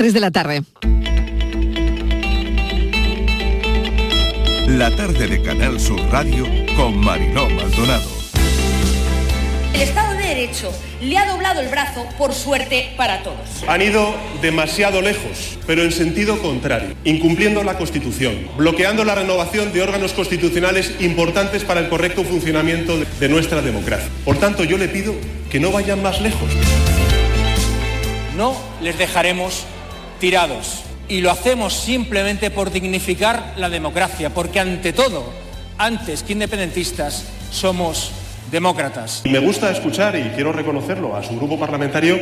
3 de la tarde. La tarde de Canal Sur Radio con Mariló Maldonado. El Estado de Derecho le ha doblado el brazo, por suerte para todos. Han ido demasiado lejos, pero en sentido contrario, incumpliendo la Constitución, bloqueando la renovación de órganos constitucionales importantes para el correcto funcionamiento de nuestra democracia. Por tanto, yo le pido que no vayan más lejos. No les dejaremos tirados. Y lo hacemos simplemente por dignificar la democracia, porque ante todo, antes que independentistas, somos demócratas. Me gusta escuchar, y quiero reconocerlo a su grupo parlamentario,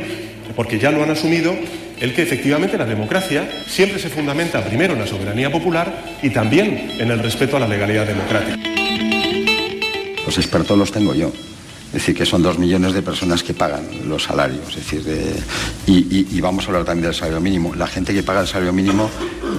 porque ya lo han asumido, el que efectivamente la democracia siempre se fundamenta primero en la soberanía popular y también en el respeto a la legalidad democrática. Los expertos los tengo yo. Es decir, que son dos millones de personas que pagan los salarios. Es decir, y, y vamos a hablar también del salario mínimo. La gente que paga el salario mínimo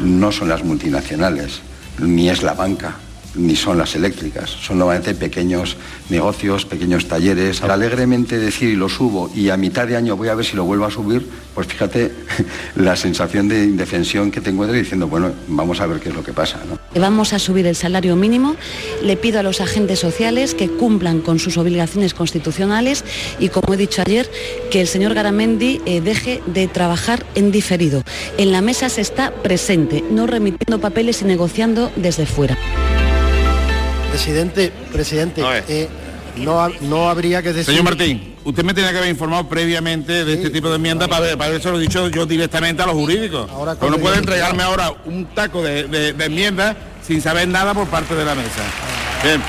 no son las multinacionales, ni es la banca, ni son las eléctricas, son normalmente pequeños negocios, pequeños talleres. Al alegremente decir y lo subo y a mitad de año voy a ver si lo vuelvo a subir, pues fíjate la sensación de indefensión que tengo de diciendo, bueno, vamos a ver qué es lo que pasa. Vamos a subir el salario mínimo, le pido a los agentes sociales que cumplan con sus obligaciones constitucionales y, como he dicho ayer, que el señor Garamendi eh, deje de trabajar en diferido. En la mesa se está presente, no remitiendo papeles y negociando desde fuera. Presidente, presidente, eh, no, no habría que decir... Señor Martín, usted me tenía que haber informado previamente de este tipo de enmienda para, para eso lo he dicho yo directamente a los jurídicos. Ahora no puede entregarme ahora un taco de, de, enmiendas sin saber nada por parte de la mesa. Bien.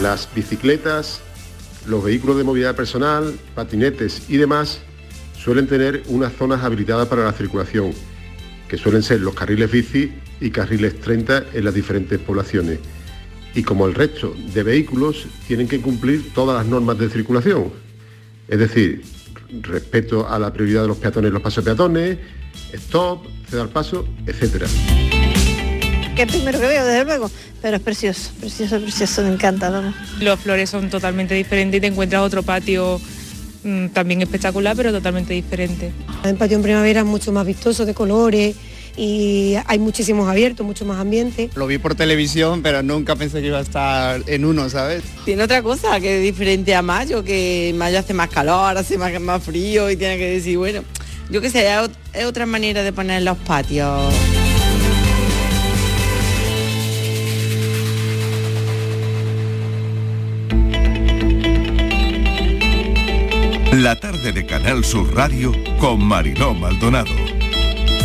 Las bicicletas, los vehículos de movilidad personal, patinetes y demás suelen tener unas zonas habilitadas para la circulación, que suelen ser los carriles bici y carriles 30 en las diferentes poblaciones. Y como el resto de vehículos tienen que cumplir todas las normas de circulación. Es decir, respeto a la prioridad de los peatones los pasos peatones, stop, ceder paso, etcétera. Que es primero que veo, desde luego, pero es precioso, precioso, precioso, me encanta. ¿no? Los flores son totalmente diferentes y te encuentras otro patio también espectacular, pero totalmente diferente. El patio en primavera es mucho más vistoso, de colores, y hay muchísimos abiertos, mucho más ambiente. Lo vi por televisión, pero nunca pensé que iba a estar en uno, ¿sabes? Tiene otra cosa que es diferente a mayo, que mayo hace más calor, hace más, más frío y tiene que decir, bueno, yo qué sé, es otra manera de poner los patios. La tarde de Canal Sur Radio con Mariló Maldonado.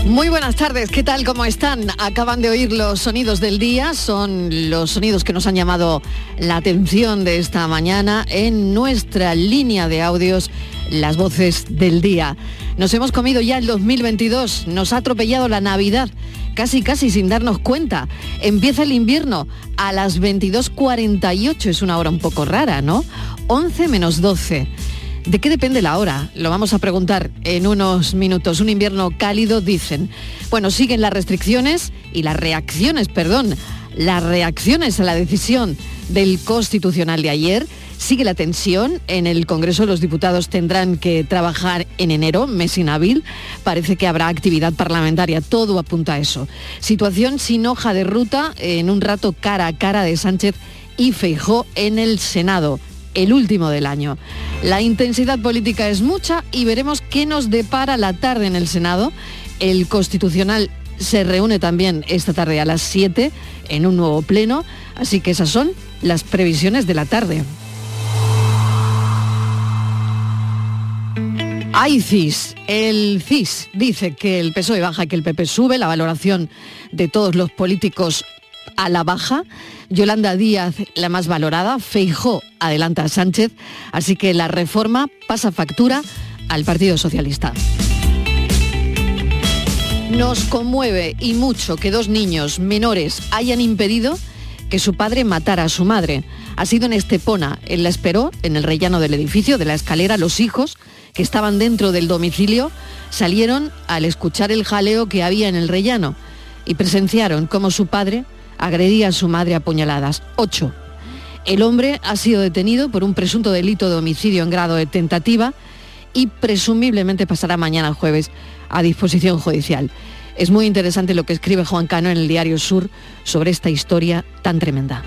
Muy buenas tardes, ¿qué tal? ¿Cómo están? Acaban de oír los sonidos del día, son los sonidos que nos han llamado la atención de esta mañana en nuestra línea de audios, las voces del día. Nos hemos comido ya el 2022, nos ha atropellado la Navidad, casi casi sin darnos cuenta. Empieza el invierno a las 22.48, es una hora un poco rara, ¿no? 11 menos 12. ¿De qué depende la hora? Lo vamos a preguntar en unos minutos. Un invierno cálido, dicen. Bueno, siguen las restricciones y las reacciones, perdón, las reacciones a la decisión del Constitucional de ayer. Sigue la tensión. En el Congreso los diputados tendrán que trabajar en enero, mes inhábil. Parece que habrá actividad parlamentaria. Todo apunta a eso. Situación sin hoja de ruta en un rato cara a cara de Sánchez y Feijó en el Senado el último del año. La intensidad política es mucha y veremos qué nos depara la tarde en el Senado. El Constitucional se reúne también esta tarde a las 7 en un nuevo pleno, así que esas son las previsiones de la tarde. Hay CIS. El CIS dice que el PSOE baja, que el PP sube, la valoración de todos los políticos a la baja. Yolanda Díaz, la más valorada, Feijó adelanta a Sánchez, así que la reforma pasa factura al Partido Socialista. Nos conmueve y mucho que dos niños menores hayan impedido que su padre matara a su madre. Ha sido en Estepona. Él la esperó en el rellano del edificio, de la escalera. Los hijos, que estaban dentro del domicilio, salieron al escuchar el jaleo que había en el rellano y presenciaron cómo su padre agredía a su madre a puñaladas. Ocho. El hombre ha sido detenido por un presunto delito de homicidio en grado de tentativa y presumiblemente pasará mañana jueves a disposición judicial. Es muy interesante lo que escribe Juan Cano en el diario Sur sobre esta historia tan tremenda.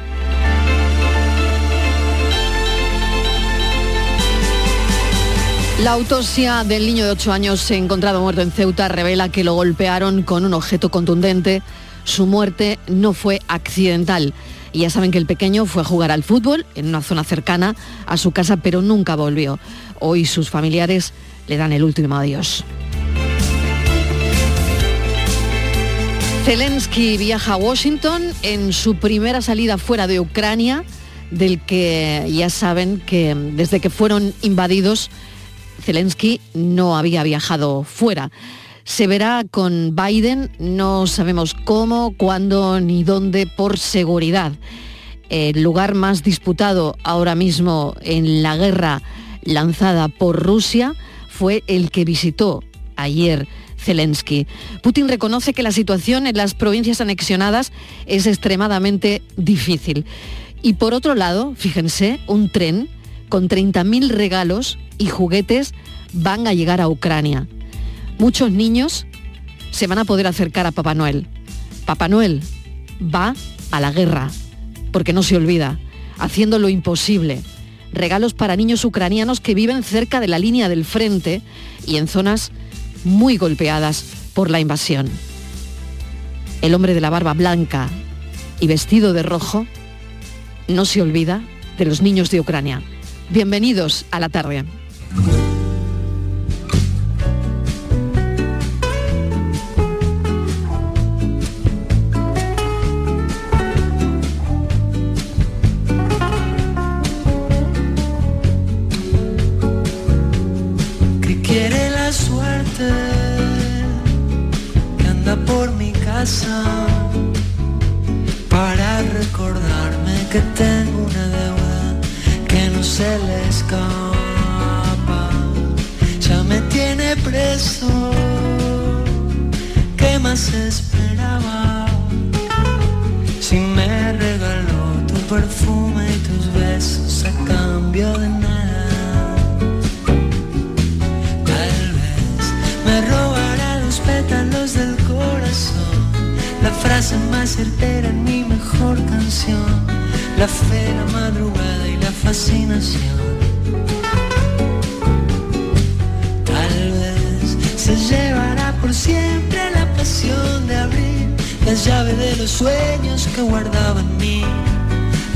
La autopsia del niño de 8 años encontrado muerto en Ceuta revela que lo golpearon con un objeto contundente. Su muerte no fue accidental. Y ya saben que el pequeño fue a jugar al fútbol en una zona cercana a su casa, pero nunca volvió. Hoy sus familiares le dan el último adiós. Zelensky viaja a Washington en su primera salida fuera de Ucrania, del que ya saben que desde que fueron invadidos, Zelensky no había viajado fuera. Se verá con Biden, no sabemos cómo, cuándo ni dónde, por seguridad. El lugar más disputado ahora mismo en la guerra lanzada por Rusia fue el que visitó ayer Zelensky. Putin reconoce que la situación en las provincias anexionadas es extremadamente difícil. Y por otro lado, fíjense, un tren con 30.000 regalos y juguetes van a llegar a Ucrania. Muchos niños se van a poder acercar a Papá Noel. Papá Noel va a la guerra, porque no se olvida, haciendo lo imposible. Regalos para niños ucranianos que viven cerca de la línea del frente y en zonas muy golpeadas por la invasión. El hombre de la barba blanca y vestido de rojo no se olvida de los niños de Ucrania. Bienvenidos a la tarde. Del corazón, la frase más certera en mi mejor canción, la fe, la madrugada y la fascinación. Tal vez se llevará por siempre la pasión de abrir las llaves de los sueños que guardaba en mí.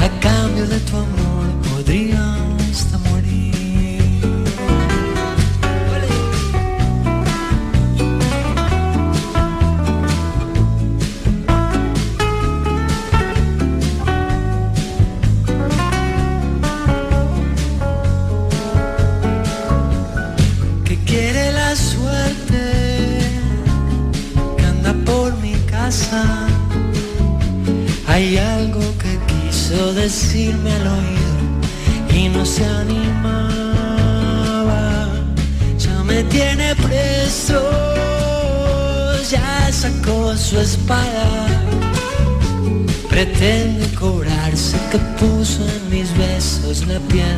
A cambio de tu amor Que puso en mis besos la piel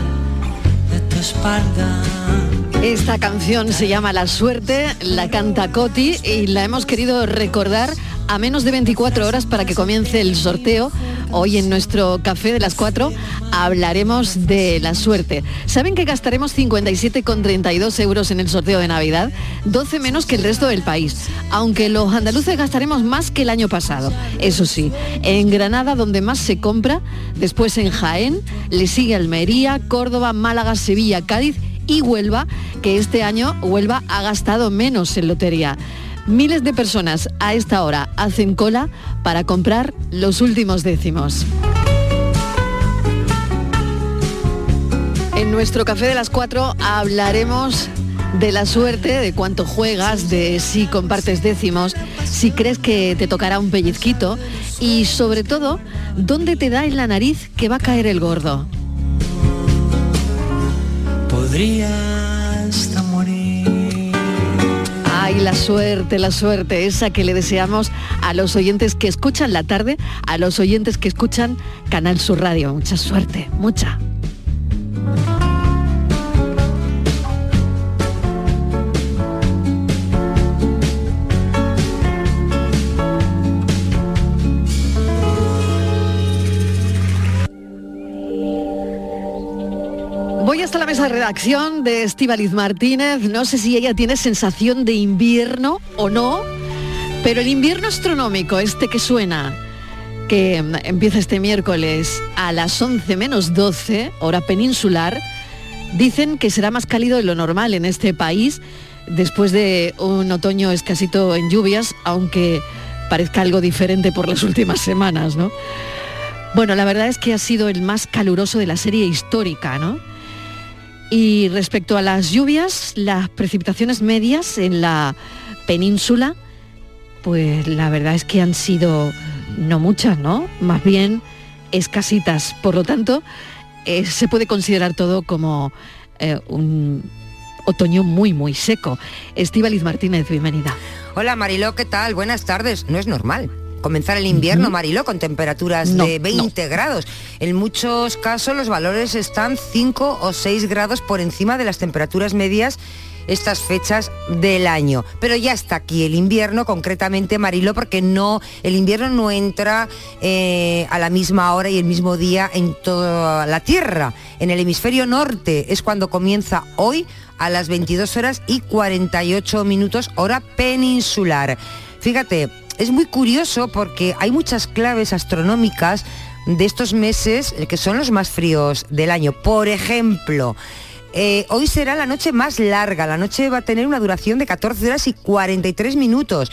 de. Esta canción se llama La Suerte, la canta Coti y la hemos querido recordar a menos de 24 horas para que comience el sorteo. Hoy en nuestro café de las 4 hablaremos de la suerte. ¿Saben que gastaremos 57,32 euros en el sorteo de Navidad? 12 menos que el resto del país. Aunque los andaluces gastaremos más que el año pasado. Eso sí, en Granada donde más se compra, después en Jaén, le sigue Almería, Córdoba, Málaga, Sevilla, Cádiz y Huelva, que este año Huelva ha gastado menos en lotería. Miles de personas a esta hora hacen cola para comprar los últimos décimos. En nuestro café de las 4 hablaremos de la suerte, de cuánto juegas, de si compartes décimos, si crees que te tocará un pellizquito y sobre todo, dónde te da en la nariz que va a caer el gordo. Podría hasta morir. Ay, la suerte, la suerte, esa que le deseamos a los oyentes que escuchan la tarde, a los oyentes que escuchan Canal Sur Radio. Mucha suerte, mucha. De redacción de Estíbaliz Martínez. No sé si ella tiene sensación de invierno o no, pero el invierno astronómico, este que suena, que empieza este miércoles a las 11 menos 12, hora peninsular, dicen que será más cálido de lo normal en este país después de un otoño escasito en lluvias, aunque parezca algo diferente por las últimas semanas, ¿no? Bueno, la verdad es que ha sido el más caluroso de la serie histórica, ¿no? Y respecto a las lluvias, las precipitaciones medias en la península, pues la verdad es que han sido no muchas, ¿no? Más bien escasitas. Por lo tanto, eh, se puede considerar todo como eh, un otoño muy, muy seco. Estíbaliz Martínez, bienvenida. Hola Mariló, ¿qué tal? Buenas tardes. No es normal comenzar el invierno, Mariló, con temperaturas de 20 grados. En muchos casos los valores están 5 o 6 grados por encima de las temperaturas medias estas fechas del año. Pero ya está aquí el invierno, concretamente Mariló, porque no, el invierno no entra eh, a la misma hora y el mismo día en toda la Tierra. En el hemisferio norte es cuando comienza hoy a las 22 horas y 48 minutos hora peninsular. Fíjate, es muy curioso porque hay muchas claves astronómicas de estos meses que son los más fríos del año. Por ejemplo, eh, hoy será la noche más larga, la noche va a tener una duración de 14 horas y 43 minutos.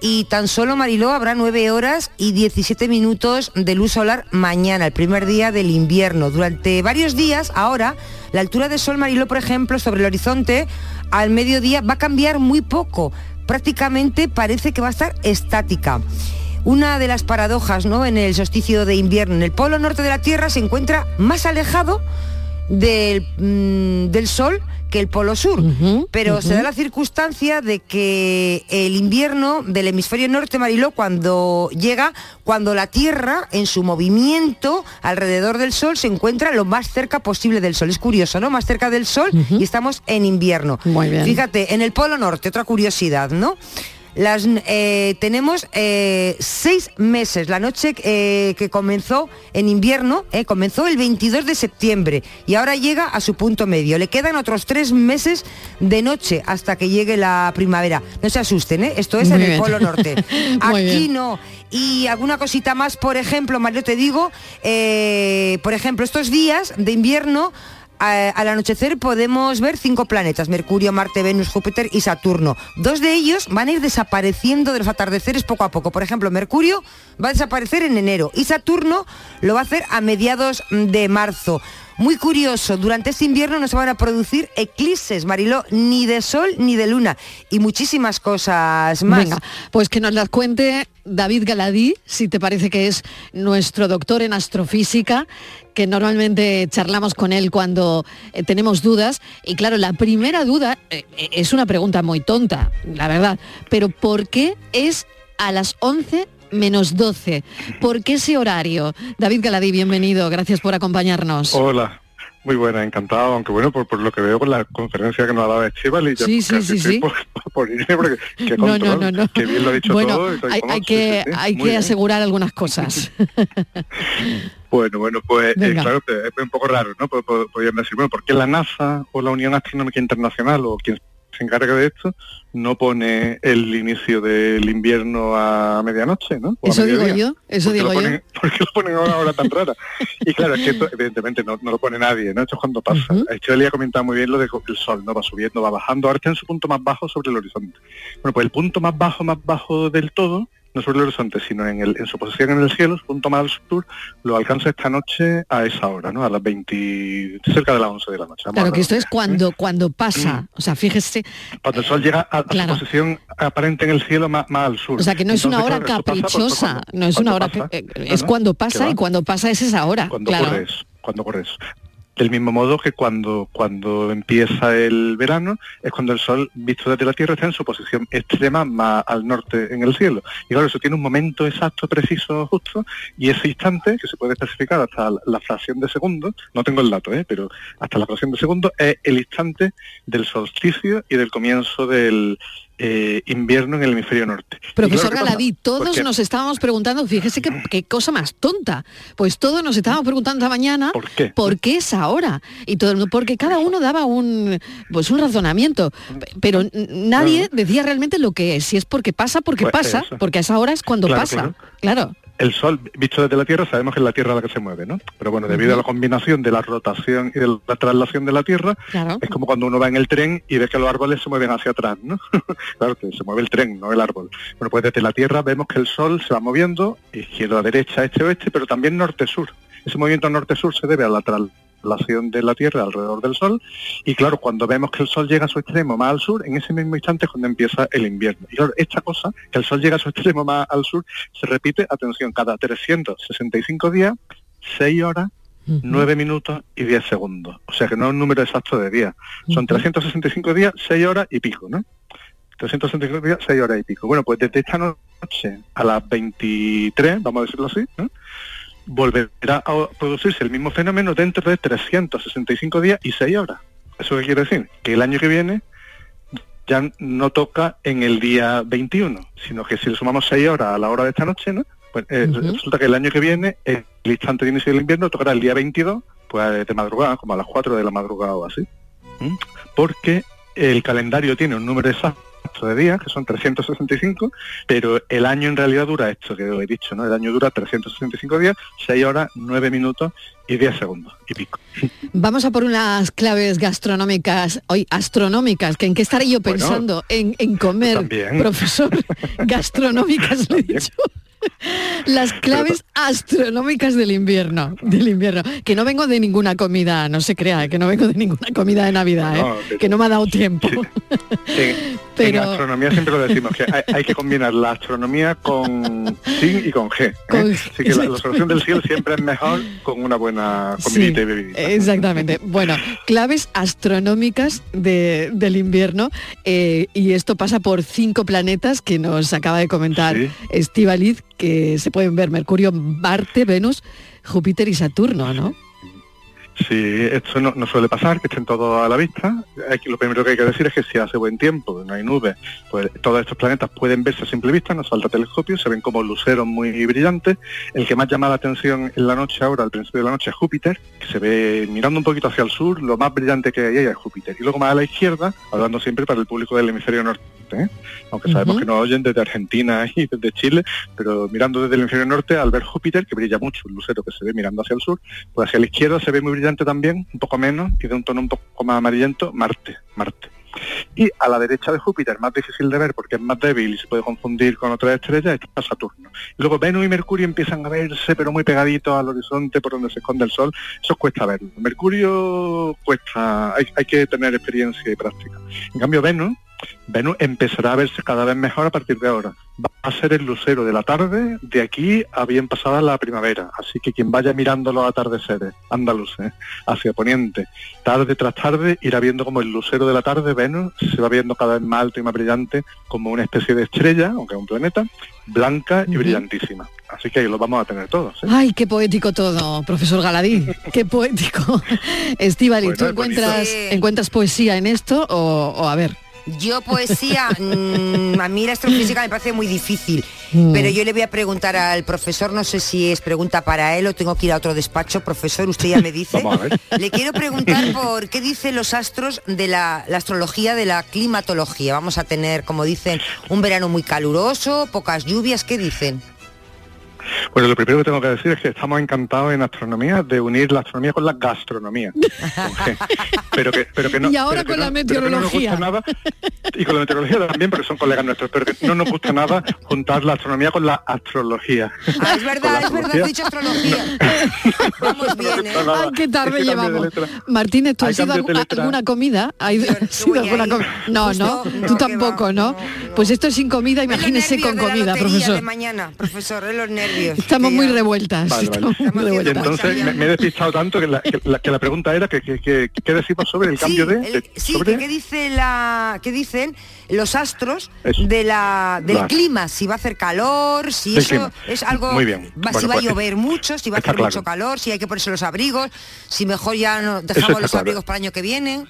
Y tan solo Mariló habrá 9 horas y 17 minutos de luz solar mañana, el primer día del invierno. Durante varios días, ahora, la altura de sol Mariló, por ejemplo, sobre el horizonte, al mediodía va a cambiar muy poco. Prácticamente parece que va a estar estática. Una de las paradojas ¿no? en el solsticio de invierno, en el polo norte de la Tierra se encuentra más alejado del, mm, del Sol que el Polo Sur. pero se da la circunstancia de que el invierno del hemisferio norte, Mariló, cuando llega, cuando la Tierra en su movimiento alrededor del Sol se encuentra lo más cerca posible del Sol. Es curioso, ¿no? Más cerca del Sol y estamos en invierno. Fíjate, en el Polo Norte, otra curiosidad, ¿no? Las, eh, tenemos eh, seis meses, la noche eh, que comenzó en invierno, comenzó el 22 de septiembre y ahora llega a su punto medio. Le quedan otros tres meses de noche hasta que llegue la primavera. No se asusten, esto es en el Polo Norte. Aquí no. Y alguna cosita más, por ejemplo, Mario, te digo, por ejemplo, estos días de invierno al anochecer podemos ver cinco planetas, Mercurio, Marte, Venus, Júpiter y Saturno. Dos de ellos van a ir desapareciendo de los atardeceres poco a poco. Por ejemplo, Mercurio va a desaparecer en enero y Saturno lo va a hacer a mediados de marzo. Muy curioso, durante este invierno no se van a producir eclipses, Mariló, ni de sol ni de luna y muchísimas cosas más. Venga, pues que nos las cuente David Galadí, si te parece que es nuestro doctor en astrofísica, que normalmente charlamos con él cuando eh, tenemos dudas. Y claro, la primera duda eh, eh, es una pregunta muy tonta, la verdad, pero ¿por qué es a las 11 menos 12. ¿Por qué ese horario? David Galadí, bienvenido, gracias por acompañarnos. Hola. Muy buena, encantado, aunque bueno, por, lo que veo con la conferencia que nos ha dado Estival y yo sí, sí, sí, sí. Por, por irme porque qué no, no, no, no. que bien lo ha dicho bueno, todo. hay, hay que, hay que asegurar algunas cosas. bueno, bueno, pues eh, claro, es un poco raro, ¿no? Podrían decir, bueno, ¿por qué la NASA o la Unión Astronómica Internacional o quien se encarga de esto no pone el inicio del invierno a medianoche, ¿no? eso digo yo, eso digo yo. ¿Por qué lo ponen a una hora tan rara? Y claro, es que esto evidentemente no, lo pone nadie, ¿no? Esto es cuando pasa. Uh -huh. ha comentado muy bien lo de que el sol, ¿no? Va subiendo, va bajando, ahora está en su punto más bajo sobre el horizonte. Bueno, pues el punto más bajo, más bajo del todo no sobre el horizonte, sino en, el, en su posición en el cielo, su punto más al sur, lo alcanza esta noche a esa hora, ¿no? A las 20, cerca de las 11 de la noche. Claro, que esto es cuando, cuando pasa, mm. o sea, fíjese... Cuando el sol llega a, su posición aparente en el cielo más, al sur. O sea, que no es una hora caprichosa, no es una hora... Eh, es cuando pasa y cuando pasa es esa hora, cuando corres, cuando corres. Del mismo modo que cuando, cuando empieza el verano es cuando el Sol, visto desde la Tierra, está en su posición extrema más al norte en el cielo. Y claro, eso tiene un momento exacto, preciso, justo, y ese instante, que se puede especificar hasta la fracción de segundo, no tengo el dato, ¿eh? pero hasta la fracción de segundo, es el instante del solsticio y del comienzo del, eh, invierno en el hemisferio norte. Profesor. Galadí, todos nos estábamos preguntando, fíjese qué, qué cosa más tonta, pues todos nos estábamos preguntando esta mañana ¿Por qué? es ahora. Y todo el mundo- porque cada uno daba un pues un razonamiento, pero nadie decía realmente lo que es, si es porque pasa, porque Pues pasa, eso. porque a esa hora es cuando Claro, pasa. claro. Claro. El Sol, visto desde la Tierra, sabemos que es la Tierra la que se mueve, ¿no? Pero bueno, debido a la combinación de la rotación y de la traslación de la Tierra, Claro. es como cuando uno va en el tren y ve que los árboles se mueven hacia atrás, ¿no? claro que se mueve el tren, no el árbol. Bueno, pues desde la Tierra vemos que el Sol se va moviendo izquierda, derecha, este, oeste, pero también norte-sur. Ese movimiento norte-sur se debe a la traslación de la Tierra alrededor del Sol y claro, cuando vemos que el Sol llega a su extremo más al sur, en ese mismo instante es cuando empieza el invierno. Y claro, esta cosa, que el Sol llega a su extremo más al sur, se repite, atención, cada 365 días, 6 horas, 9 minutos y 10 segundos. O sea que no es un número exacto de días. Son 365 días, 6 horas y pico, ¿no? 365 días, 6 horas y pico. Bueno, pues desde esta noche a las 23, vamos a decirlo así, ¿no? Volverá a producirse el mismo fenómeno dentro de 365 días y 6 horas. ¿Eso qué quiere decir? Que el año que viene ya no toca en el día 21, sino que si le sumamos 6 horas a la hora de esta noche, ¿no? Pues eh, resulta que el año que viene, el instante de inicio del invierno, tocará el día 22, pues de madrugada, como a las 4 de la madrugada o así. ¿Mm? Porque el calendario tiene un número exacto de días, que son 365, pero el año en realidad dura esto que he dicho, ¿no? El año dura 365 días, 6 horas, 9 minutos y 10 segundos y pico. Vamos a por unas claves gastronómicas, hoy astronómicas, que en qué estaré yo Bueno, pensando en, en comer, también. profesor, gastronómicas le he dicho. Las claves astronómicas del invierno, del invierno. Que no vengo de ninguna comida, no se crea, que no vengo de ninguna comida de Navidad, No, ¿eh? que no me ha dado tiempo. Pero- en astronomía siempre lo decimos, que hay, hay que combinar la astronomía con sin y con G. ¿eh? Con- Así que la, la observación del cielo siempre es mejor con una buena comidita y bebidita. Exactamente. Bueno, claves astronómicas de- del invierno eh, y esto pasa por cinco planetas que nos acaba de comentar Sí. Que se pueden ver Mercurio, Marte, Venus, Júpiter y Saturno, ¿no? Sí, esto no, no suele pasar, que estén todos a la vista. Lo primero que hay que decir es que si hace buen tiempo, no hay nubes, pues todos estos planetas pueden verse a simple vista, no falta telescopio, se ven como luceros muy brillantes. El que más llama la atención en la noche ahora, al principio de la noche, es Júpiter, que se ve mirando un poquito hacia el sur, lo más brillante que hay ahí es Júpiter. Y luego más a la izquierda, hablando siempre para el público del hemisferio norte, ¿eh? aunque sabemos que nos oyen desde Argentina y desde Chile, pero mirando desde el hemisferio norte, al ver Júpiter, que brilla mucho, un lucero que se ve mirando hacia el sur, pues hacia la izquierda se ve muy brillante también, un poco menos, y de un tono un poco más amarillento, Marte, Marte. Y a la derecha de Júpiter, más difícil de ver porque es más débil y se puede confundir con otras estrellas, está Saturno. Luego Venus y Mercurio empiezan a verse, pero muy pegaditos al horizonte por donde se esconde el Sol. Eso cuesta verlo. Mercurio cuesta, hay, hay que tener experiencia y práctica. En cambio, Venus, Venus empezará a verse cada vez mejor a partir de ahora. Va a ser el lucero de la tarde de aquí a bien pasada la primavera. Así que quien vaya mirando los atardeceres andaluces hacia poniente, tarde tras tarde, irá viendo como el lucero de la tarde, Venus, se va viendo cada vez más alto y más brillante, como una especie de estrella, aunque es un planeta, blanca y brillantísima. Así que ahí lo vamos a tener todos. ¿eh? Ay, qué poético todo, profesor Galadí, qué poético. Estivali, Bueno, ¿tú es encuentras, encuentras poesía en esto o, o a ver? Yo poesía, mm, a mí la astrofísica me parece muy difícil, Mm. pero yo le voy a preguntar al profesor, no sé si es pregunta para él o tengo que ir a otro despacho, profesor, usted ya me dice. Vamos a ver. Le quiero preguntar por qué dicen los astros de la, la astrología de la climatología. Vamos a tener, como dicen, un verano muy caluroso, pocas lluvias, ¿qué dicen? Bueno, lo primero que tengo que decir es que estamos encantados en astronomía de unir la astronomía con la gastronomía. Pero que, pero que no, Y ahora con la no- pero que no nos gusta meteorología. nada, y con la meteorología también, porque son colegas nuestros, pero que no nos gusta nada juntar la astronomía con la astrología. Ah, es verdad, es verdad, has dicho astrología. Vamos bien, ¿eh? Ay, qué tarde Es que llevamos. Martínez, ¿tú Hay has ido a cambio de alguna, alguna comida? ¿Has ido- has ido a voy alguna comi- No, Justo, no, no, tú tampoco, va, ¿no? Pues esto es sin comida, imagínese con de la comida, profesor. de mañana, profesor, es los nervios. Estamos muy ya- revueltas. Vale, vale. estamos muy Y revueltas. entonces me, me he despistado tanto que la, que la- que la pregunta era que, que, que- ¿qué decimos sobre el cambio sí, de, el- de- sí, sobre que qué dice la qué dicen los astros Eso. de la del Claro. clima, si va a hacer calor, si Del eso clima. es algo Muy bien. va- si Bueno, va a pues, llover mucho, si va a hacer claro. mucho calor, si hay que ponerse los abrigos, si mejor ya no dejamos los claro. abrigos para el año que viene.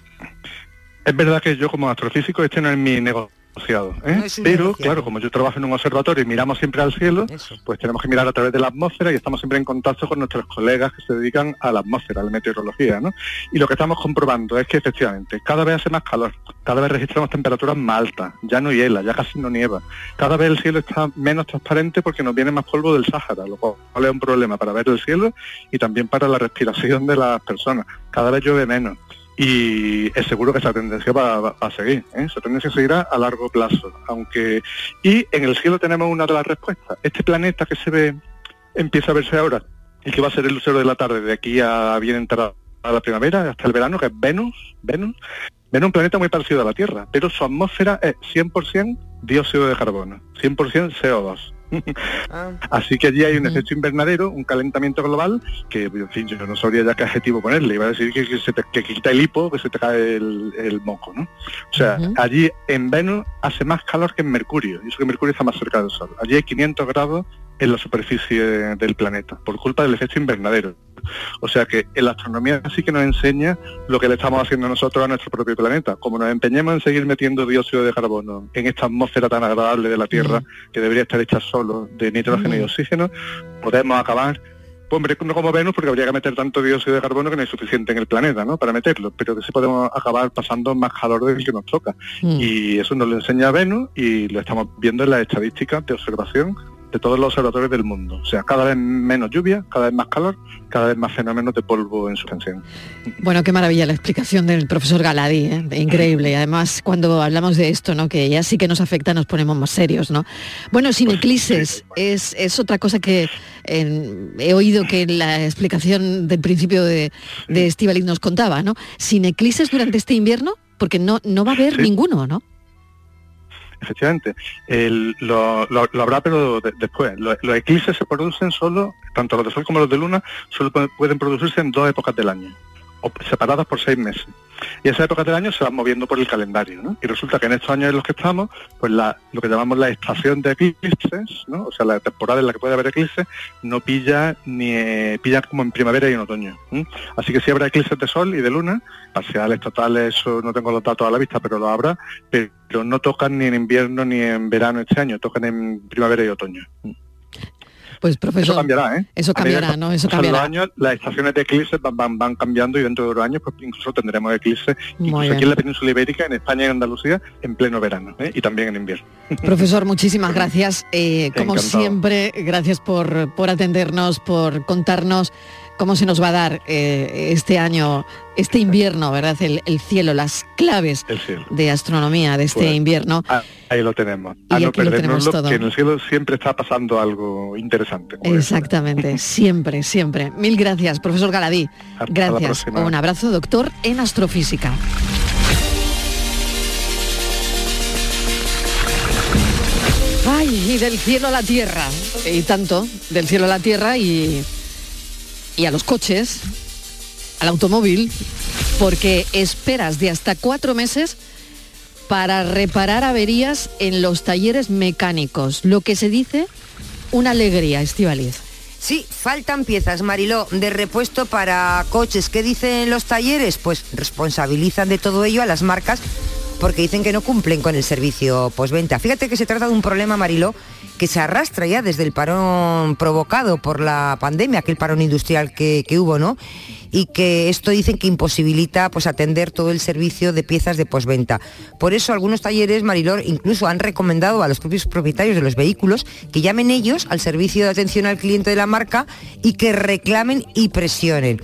Es verdad que yo como astrofísico este no es mi negocio, asociado. ¿eh? Pero, claro, como yo trabajo en un observatorio y miramos siempre al cielo, pues tenemos que mirar a través de la atmósfera y estamos siempre en contacto con nuestros colegas que se dedican a la atmósfera, a la meteorología. ¿no? Y lo que estamos comprobando es que efectivamente cada vez hace más calor, cada vez registramos temperaturas más altas, ya no hiela, ya casi no nieva, cada vez el cielo está menos transparente porque nos viene más polvo del Sáhara, lo cual es un problema para ver el cielo y también para la respiración de las personas. Cada vez llueve menos y es seguro que esa tendencia va, a seguir, ¿eh? esa tendencia seguirá a largo plazo, aunque y en el cielo tenemos una de las respuestas. Este planeta que se ve empieza a verse ahora y que va a ser el lucero de la tarde de aquí a bien entrada la primavera hasta el verano, que es Venus, Venus, Venus un planeta muy parecido a la Tierra, pero su atmósfera es 100% dióxido de carbono, 100% CO2. Ah. Así que allí hay un efecto invernadero, un calentamiento global, que en fin, yo no sabría ya qué adjetivo ponerle, iba a decir que, se te, quita el hipo, que se te cae el, moco, ¿no? O sea, allí en Venus hace más calor que en Mercurio, y eso que Mercurio está más cerca del Sol. Allí hay 500 grados en la superficie del planeta, por culpa del efecto invernadero. O sea que en la astronomía sí que nos enseña lo que le estamos haciendo nosotros a nuestro propio planeta. Como nos empeñemos en seguir metiendo dióxido de carbono en esta atmósfera tan agradable de la Tierra, que debería estar hecha solo de nitrógeno y oxígeno, podemos acabar pues, hombre, no como Venus, porque habría que meter tanto dióxido de carbono que no es suficiente en el planeta, ¿no? Para meterlo, pero que sí podemos acabar pasando más calor del que nos toca. Y eso nos lo enseña Venus y lo estamos viendo en las estadísticas de observación de todos los observatorios del mundo. O sea, cada vez menos lluvia, cada vez más calor, cada vez más fenómenos de polvo en suspensión. Bueno, qué maravilla la explicación del profesor Galadí, ¿eh? increíble. Además, cuando hablamos de esto, ¿no? que ya sí que nos afecta, nos ponemos más serios. ¿no? Bueno, sin pues eclipses es, es, otra cosa que he oído que la explicación del principio de, de nos contaba, ¿no? Sin eclipses durante este invierno, porque no, no va a haber ninguno, ¿no? Efectivamente. lo, habrá, pero después. Los, eclipses se producen solo, tanto los de Sol como los de Luna, solo pueden producirse en dos épocas del año, separadas por seis meses. Y esa época del año se van moviendo por el calendario. Y resulta que en estos años en los que estamos, pues la, lo que llamamos la estación de eclipses, ¿no? O sea, la temporada en la que puede haber eclipses, no pilla ni eh, pilla como en primavera y en otoño. Así que sí habrá eclipses de sol y de luna, parciales, totales, eso no tengo los datos a la vista, pero lo habrá, pero no tocan ni en invierno ni en verano este año, tocan en primavera y otoño. Pues profesor, eso cambiará, ¿eh? Eso cambiará, ¿no? Eso cambiará. Los años, las estaciones de eclipse van, van, cambiando y dentro de los años pues incluso tendremos eclipse, incluso aquí en la península ibérica, en España y en Andalucía, en pleno verano ¿eh? y también en invierno. Profesor, muchísimas gracias. Eh, como siempre, gracias por, por atendernos, por contarnos cómo se nos va a dar eh, este año, este invierno, ¿verdad? El, cielo, las claves de astronomía de este pues, invierno. Ah, ahí lo tenemos. A no perdernos que en el cielo siempre está pasando algo interesante. Exactamente, siempre, siempre. Mil gracias, profesor Galadí. gracias. Un abrazo, doctor en astrofísica. Ay, y del cielo a la tierra. Y tanto, del cielo a la tierra y y a los coches, al automóvil, porque esperas de hasta cuatro meses para reparar averías en los talleres mecánicos, lo que se dice una alegría, Estivaliz. Sí, faltan piezas, Mariló, de repuesto para coches. ¿Qué dicen los talleres? Pues responsabilizan de todo ello a las marcas porque dicen que no cumplen con el servicio postventa. Fíjate que se trata de un problema, Mariló, que se arrastra ya desde el parón provocado por la pandemia, aquel parón industrial que, hubo, ¿no? y que esto dicen que imposibilita pues atender todo el servicio de piezas de posventa. Por eso algunos talleres Marilor incluso han recomendado a los propios propietarios de los vehículos que llamen ellos al servicio de atención al cliente de la marca y que reclamen y presionen.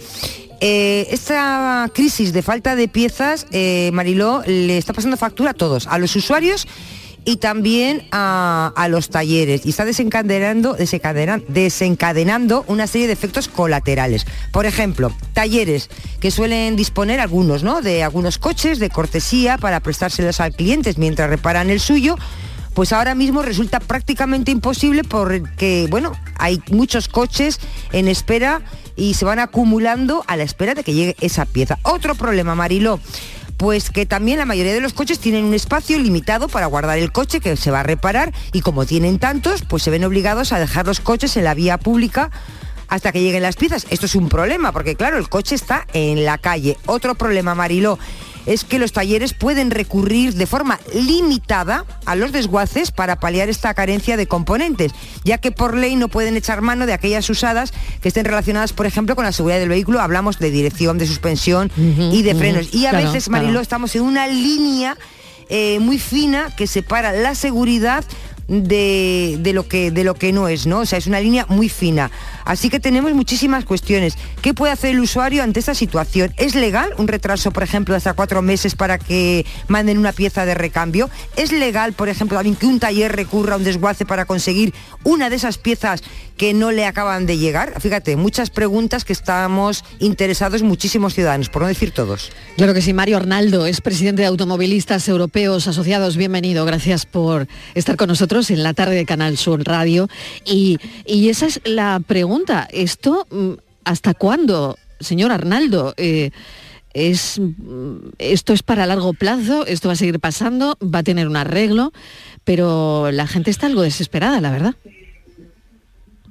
Eh, esta crisis de falta de piezas, eh, Mariló, le está pasando factura a todos, a los usuarios y también a, los talleres y está desencadenando, desencadenando una serie de efectos colaterales. Por ejemplo, talleres que suelen disponer algunos, ¿no? De algunos coches de cortesía para prestárselos al cliente mientras reparan el suyo pues ahora mismo resulta prácticamente imposible porque, bueno, hay muchos coches en espera y se van acumulando a la espera de que llegue esa pieza. Otro problema, Mariló, pues que también la mayoría de los coches tienen un espacio limitado para guardar el coche que se va a reparar y como tienen tantos, pues se ven obligados a dejar los coches en la vía pública hasta que lleguen las piezas. Esto es un problema porque claro, el coche está en la calle. Otro problema, Mariló, es que los talleres pueden recurrir de forma limitada a los desguaces para paliar esta carencia de componentes, ya que por ley no pueden echar mano de aquellas usadas que estén relacionadas, por ejemplo, con la seguridad del vehículo. Hablamos de dirección, de suspensión y de frenos. Y a Claro, veces, claro. Mariló, estamos en una línea eh, muy fina que separa la seguridad de, de lo que, de lo que no es, ¿no? O sea, es una línea muy fina. Así que tenemos muchísimas cuestiones. ¿Qué puede hacer el usuario ante esta situación? ¿Es legal un retraso, por ejemplo, de hasta cuatro meses para que manden una pieza de recambio? ¿Es legal, por ejemplo, también que un taller recurra a un desguace para conseguir una de esas piezas que no le acaban de llegar? Fíjate, muchas preguntas que estamos interesados muchísimos ciudadanos, por no decir todos. Claro que sí, Mario Arnaldo es presidente de Automovilistas Europeos Asociados. Bienvenido, gracias por estar con nosotros en la tarde de Canal Sur Radio. Y, y esa es la pregunta. ¿Esto mm, hasta cuándo, señor Arnaldo? Eh, es, mm, esto es para largo plazo, esto va a seguir pasando, va a tener un arreglo, pero la gente está algo desesperada, la verdad.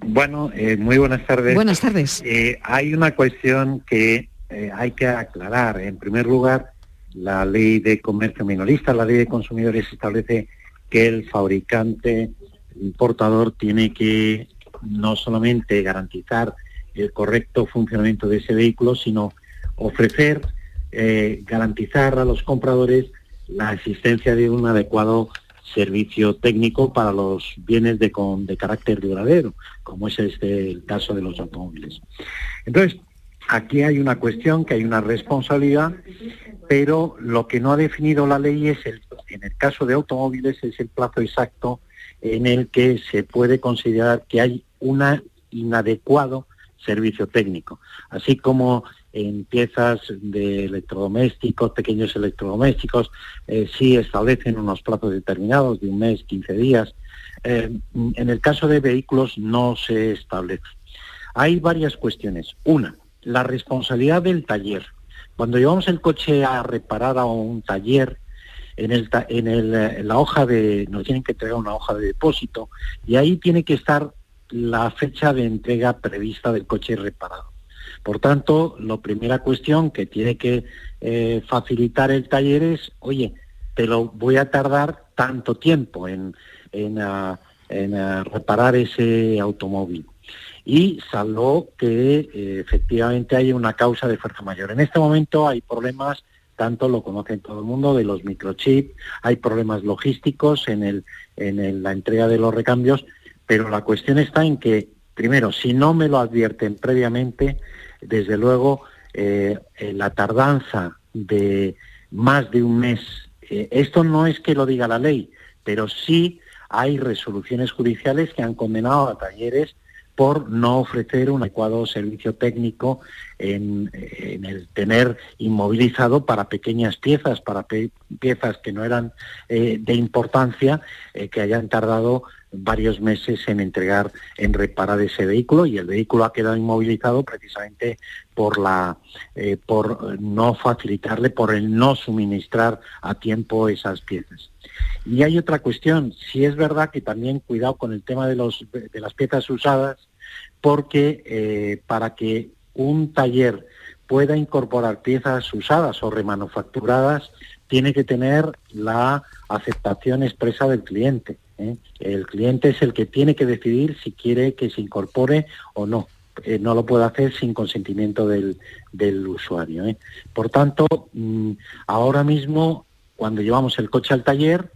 Bueno, eh, muy buenas tardes. Buenas tardes. Eh, hay una cuestión que eh, hay que aclarar. En primer lugar, la ley de comercio minorista, la ley de consumidores establece que el fabricante importador tiene que no solamente garantizar el correcto funcionamiento de ese vehículo, sino ofrecer, eh, garantizar a los compradores la existencia de un adecuado servicio técnico para los bienes de, con- de carácter duradero, como es este el caso de los automóviles. Entonces, aquí hay una cuestión, que hay una responsabilidad, pero lo que no ha definido la ley es, el, en el caso de automóviles, es el plazo exacto en el que se puede considerar que hay un inadecuado servicio técnico, así como en piezas de electrodomésticos, pequeños electrodomésticos, eh, sí establecen unos plazos determinados de un mes, 15 días. Eh, en el caso de vehículos no se establece. Hay varias cuestiones. Una, la responsabilidad del taller. Cuando llevamos el coche a reparar a un taller, en, eh, la hoja de, nos tienen que entregar una hoja de depósito y ahí tiene que estar la fecha de entrega prevista del coche reparado. Por tanto, la primera cuestión que tiene que eh, facilitar el taller es, oye, te lo voy a tardar tanto tiempo en, ah, ah, reparar ese automóvil. Y salvo que eh, efectivamente haya una causa de fuerza mayor. En este momento hay problemas, tanto lo conocen todo el mundo, de los microchips, hay problemas logísticos en, el, en la entrega de los recambios, pero la cuestión está en que, primero, si no me lo advierten previamente, desde luego eh, eh, la tardanza de más de un mes, eh, esto no es que lo diga la ley, pero sí hay resoluciones judiciales que han condenado a talleres por no ofrecer un adecuado servicio técnico en, el tener inmovilizado para pequeñas piezas, para pe- piezas que no eran de importancia, que hayan tardado varios meses en entregar, en reparar ese vehículo y el vehículo ha quedado inmovilizado precisamente por la, eh, por no facilitarle, por el no suministrar a tiempo esas piezas. Y hay otra cuestión, si es verdad que también cuidado con el tema de, los, de las piezas usadas, porque eh, para que un taller pueda incorporar piezas usadas o remanufacturadas, tiene que tener la aceptación expresa del cliente. ¿Eh? El cliente es el que tiene que decidir si quiere que se incorpore o no. Eh, no lo puede hacer sin consentimiento del, usuario. ¿eh? Por tanto, mm, ahora mismo, cuando llevamos el coche al taller,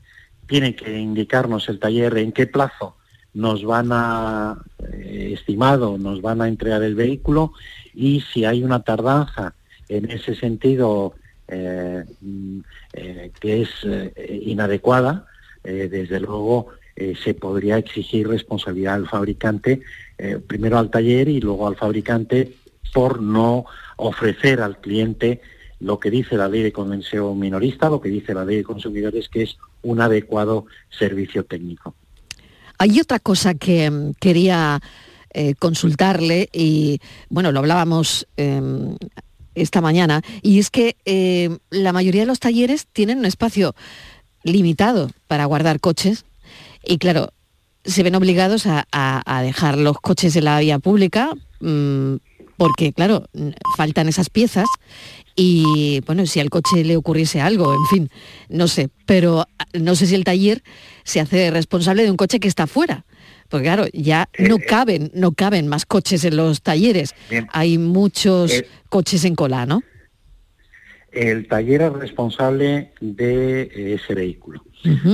tiene que indicarnos el taller en qué plazo nos van a, estimado, nos van a entregar el vehículo y si hay una tardanza en ese sentido mm, que es inadecuada, eh, desde luego eh, se podría exigir responsabilidad al fabricante, eh, primero al taller y luego al fabricante por no ofrecer al cliente lo que dice la ley de convención minorista, lo que dice la ley de consumidores, que es un adecuado servicio técnico. Hay otra cosa que mm, quería consultarle y, bueno, lo hablábamos eh, esta mañana, y es que la mayoría de los talleres tienen un espacio limitado para guardar coches y, claro, se ven obligados a, a- a dejar los coches en la vía pública mm, porque claro, faltan esas piezas y bueno, si al coche le ocurriese algo, en fin, no sé, pero ah, no sé si el taller se hace responsable de un coche que está fuera. Porque claro, ya Eh, no caben, no caben más coches en los talleres. Hay muchos Eh, coches en cola, ¿no? El taller es responsable de eh, ese vehículo.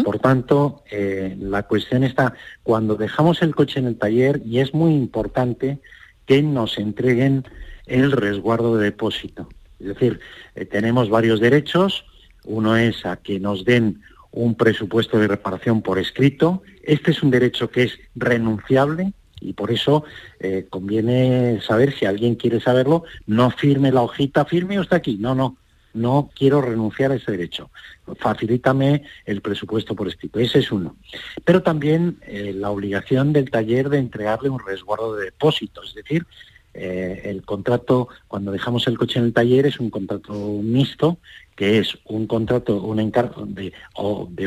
Por tanto, eh, la cuestión está, cuando dejamos el coche en el taller, y es muy importante que nos entreguen el resguardo de depósito. Es decir, eh, tenemos varios derechos. Uno es a que nos den un presupuesto de reparación por escrito. Este es un derecho que es renunciable y por eso eh, conviene saber si alguien quiere saberlo, no firme la hojita, firme usted aquí. No, no, no quiero renunciar a ese derecho. Facilítame el presupuesto por escrito. Ese es uno. Pero también eh, la obligación del taller de entregarle un resguardo de depósito, es decir, eh, el contrato, cuando dejamos el coche en el taller, es un contrato mixto, que es un contrato, un encargo de,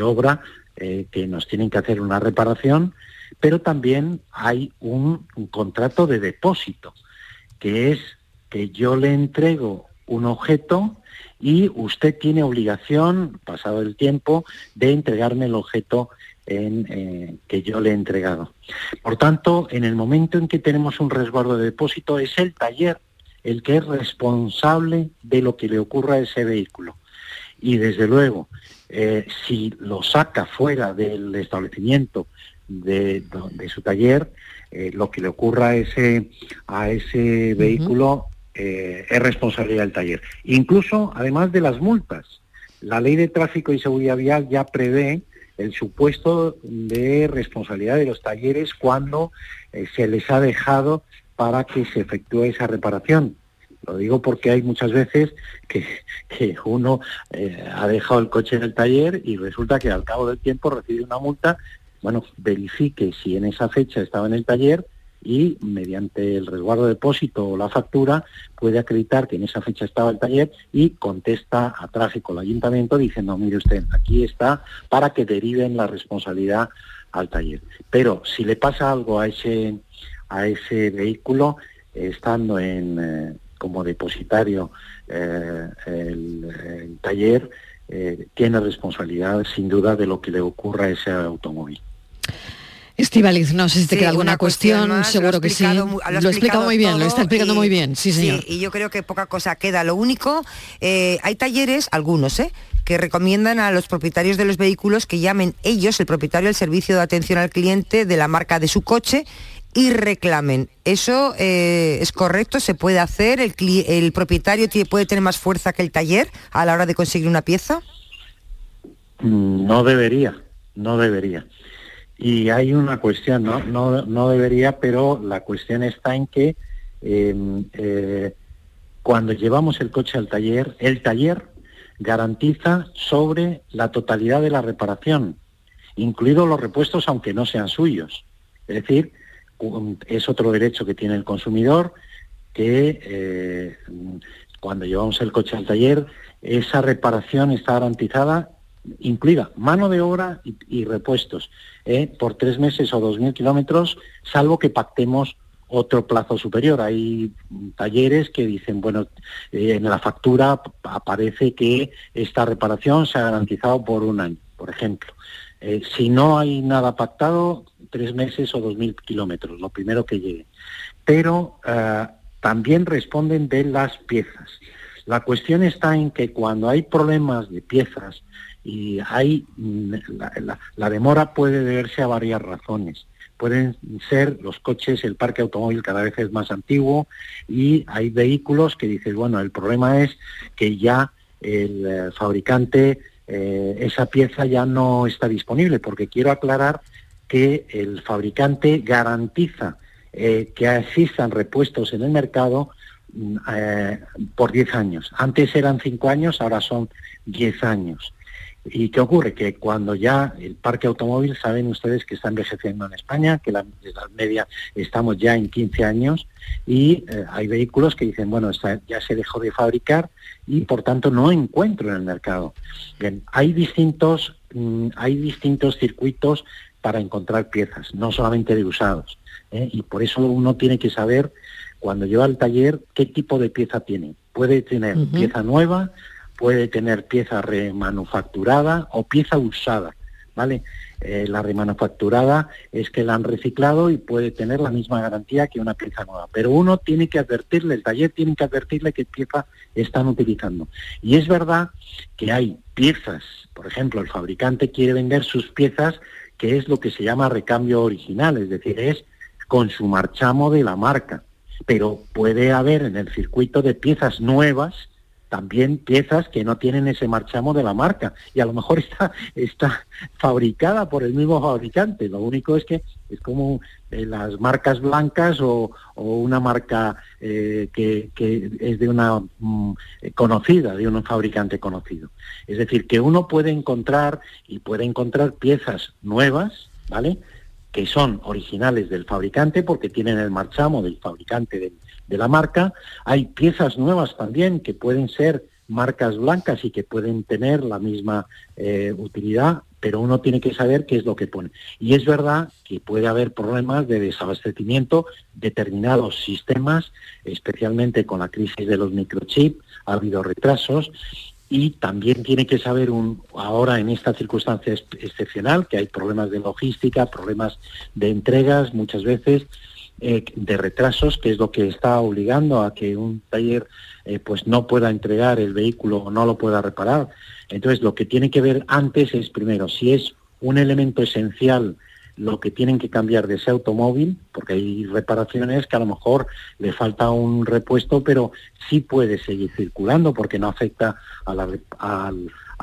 obra eh, que nos tienen que hacer una reparación, pero también hay un, un contrato de depósito, que es que yo le entrego un objeto y usted tiene obligación, pasado el tiempo, de entregarme el objeto en, eh, que yo le he entregado. Por tanto, en el momento en que tenemos un resguardo de depósito, es el taller el que es responsable de lo que le ocurra a ese vehículo. Y desde luego, eh, si lo saca fuera del establecimiento de, de su taller, eh, lo que le ocurra a ese, a ese vehículo eh, es responsabilidad del taller. Incluso, además de las multas, la ley de tráfico y seguridad vial ya prevé el supuesto de responsabilidad de los talleres cuando eh, se les ha dejado para que se efectúe esa reparación. Lo digo porque hay muchas veces que, uno eh, ha dejado el coche en el taller y resulta que al cabo del tiempo recibe una multa. Bueno, verifique si en esa fecha estaba en el taller y mediante el resguardo de depósito o la factura puede acreditar que en esa fecha estaba el taller y contesta a tráfico al ayuntamiento diciendo, mire usted, aquí está para que deriven la responsabilidad al taller. Pero si le pasa algo a ese, a ese vehículo, eh, estando en, eh, como depositario eh, el, el taller, eh, tiene responsabilidad sin duda de lo que le ocurra a ese automóvil. Estivaliz, no sé si te Sí, queda alguna una cuestión más, seguro que sí. lo ha explicado explicado muy bien, lo está explicando y- muy bien, sí señor. y yo creo que poca cosa queda. Lo único, eh, hay talleres, algunos, ¿eh? que recomiendan a los propietarios de los vehículos que llamen ellos, el propietario, el servicio de atención al cliente de la marca de su coche y reclamen. ¿Eso eh, es correcto? ¿Se puede hacer? ¿El, el propietario tiene- puede tener más fuerza que el taller a la hora de conseguir una pieza? Mm, No debería, no debería. Y hay una cuestión, ¿no? No, debería, pero la cuestión está en que eh, eh, cuando llevamos el coche al taller, el taller garantiza sobre la totalidad de la reparación, incluidos los repuestos aunque no sean suyos. Es decir, es otro derecho que tiene el consumidor que eh, cuando llevamos el coche al taller, esa reparación está garantizada, incluida mano de obra y, repuestos, ¿eh? por tres meses o dos mil kilómetros, salvo que pactemos otro plazo superior. Hay talleres que dicen, bueno, eh, en la factura aparece que esta reparación se ha garantizado por un año, por ejemplo. Eh, si no hay nada pactado, tres meses o dos mil kilómetros, lo primero que llegue. Pero también responden de las piezas. La cuestión está en que cuando hay problemas de piezas y hay la, demora puede deberse a varias razones. Pueden ser los coches, el parque automóvil cada vez es más antiguo y hay vehículos que dices, bueno, el problema es que ya el eh, fabricante eh, esa pieza ya no está disponible, porque quiero aclarar que el fabricante garantiza eh, que existan repuestos en el mercado mm, por 10 años. Antes eran 5 años, ahora son 10 años. ¿Y qué ocurre? Que cuando ya el parque automóvil, saben ustedes que está envejeciendo en España, que la, media estamos ya en 15 años y eh, hay vehículos que dicen, bueno, está- ya se dejó de fabricar y por tanto no encuentro en el mercado. Bien, hay distintos, mm, hay distintos circuitos para encontrar piezas, no solamente de usados. ¿eh? Y por eso uno tiene que saber cuando lleva al taller, qué tipo de pieza tiene. Puede tener pieza nueva, puede tener pieza remanufacturada o pieza usada, ¿vale? Eh, la remanufacturada es que la han reciclado y puede tener la misma garantía que una pieza nueva. Pero uno tiene que advertirle, el taller tiene que advertirle qué pieza están utilizando. Y es verdad que hay piezas, por ejemplo, el fabricante quiere vender sus piezas, que es lo que se llama recambio original, es decir, es con su marchamo de la marca. Pero puede haber en el circuito de piezas nuevas también piezas que no tienen ese marchamo de la marca y a lo mejor está, está fabricada por el mismo fabricante. Lo único es que es como las marcas blancas o, una marca eh, que, es de una mm, conocida, de un fabricante conocido. Es decir, que uno puede encontrar y puede encontrar piezas nuevas, ¿vale? que son originales del fabricante porque tienen el marchamo del fabricante del, de la marca. Hay piezas nuevas también que pueden ser marcas blancas y que pueden tener la misma eh, utilidad, pero uno tiene que saber qué es lo que pone. Y es verdad que puede haber problemas de desabastecimiento, determinados sistemas, especialmente con la crisis de los microchips, ha habido retrasos y también tiene que saber un, ahora en esta circunstancia excepcional que hay problemas de logística, problemas de entregas muchas veces, eh, de retrasos, que es lo que está obligando a que un taller eh, pues no pueda entregar el vehículo o no lo pueda reparar. Entonces, lo que tiene que ver antes es, primero, si es un elemento esencial lo que tienen que cambiar de ese automóvil, porque hay reparaciones que a lo mejor le falta un repuesto, pero sí puede seguir circulando porque no afecta a la, a,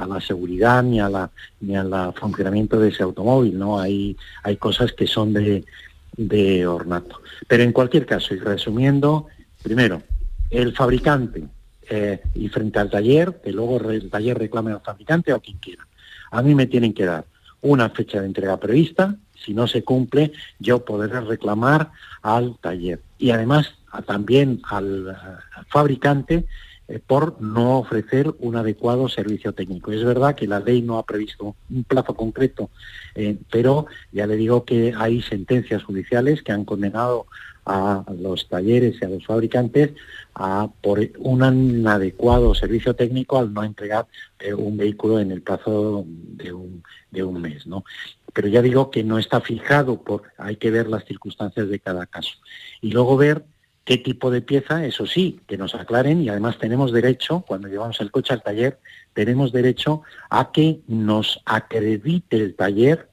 la seguridad ni a la ni al funcionamiento de ese automóvil, ¿no? Hay, hay cosas que son de, de ornato. Pero en cualquier caso, y resumiendo, primero, el fabricante eh, y frente al taller, que luego el taller reclame al fabricante o quien quiera. A mí me tienen que dar una fecha de entrega prevista, si no se cumple, yo podré reclamar al taller. Y además también al fabricante eh, por no ofrecer un adecuado servicio técnico. Es verdad que la ley no ha previsto un plazo concreto, eh, pero ya le digo que hay sentencias judiciales que han condenado a los talleres y a los fabricantes a por un inadecuado servicio técnico al no entregar eh, un vehículo en el plazo de un, de un mes, ¿no? Pero ya digo que no está fijado, por, hay que ver las circunstancias de cada caso. Y luego ver qué tipo de pieza, eso sí, que nos aclaren y además tenemos derecho, cuando llevamos el coche al taller, tenemos derecho a que nos acredite el taller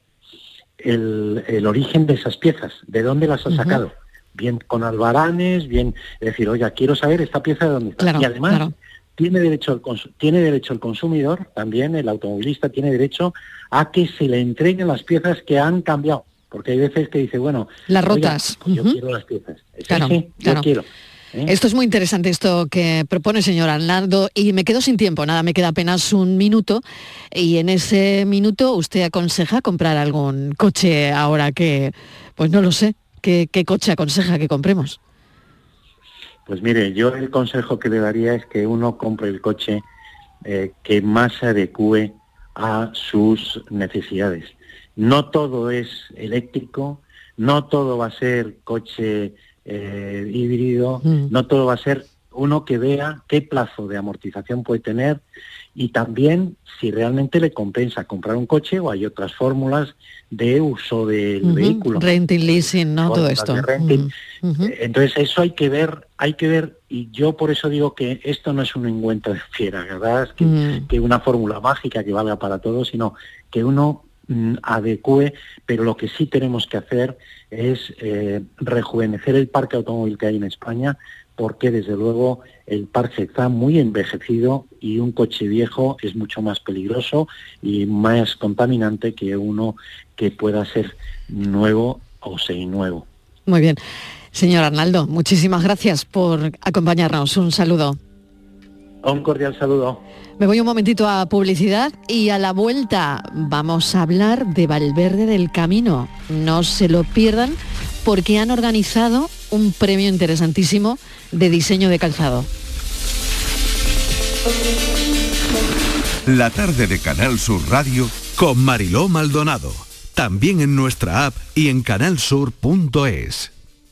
el, origen de esas piezas, de dónde las ha sacado. Bien con albaranes, bien decir, oye, quiero saber esta pieza de dónde está. y además tiene derecho el tiene derecho el consumidor, también el automovilista tiene derecho a que se le entreguen las piezas que han cambiado porque hay veces que dice, bueno, las rotas. yo quiero las piezas. Claro, yo quiero. ¿eh? Esto es muy interesante esto que propone señor Arnaldo y me quedo sin tiempo, nada, me queda apenas un minuto y en ese minuto usted aconseja comprar algún coche ahora que, pues no lo sé, ¿qué, coche aconseja que compremos? Pues mire, yo el consejo que le daría es que uno compre el coche eh, que más se adecue a sus necesidades no todo es eléctrico, no todo va a ser coche eh, híbrido, mm. no todo va a ser uno que vea qué plazo de amortización puede tener y también si realmente le compensa comprar un coche o hay otras fórmulas de uso del vehículo. Renting, leasing, ¿no? Todo esto. Eh, entonces eso hay que ver, hay que ver, y yo por eso digo que esto no es un encuentro de fiera, ¿verdad? que, que una fórmula mágica que valga para todos, sino que uno Mm, adecue, pero lo que sí tenemos que hacer es eh, rejuvenecer el parque automóvil que hay en España, porque desde luego el parque está muy envejecido y un coche viejo es mucho más peligroso y más contaminante que uno que pueda ser nuevo o nuevo. Muy bien. Señor Arnaldo, muchísimas gracias por acompañarnos. Un saludo. Un cordial saludo. Me voy un momentito a publicidad y a la vuelta vamos a hablar de Valverde del Camino. No se lo pierdan porque han organizado un premio interesantísimo de diseño de calzado. La tarde de Canal Sur Radio con Mariló Maldonado. También en nuestra app y en canalsur.es.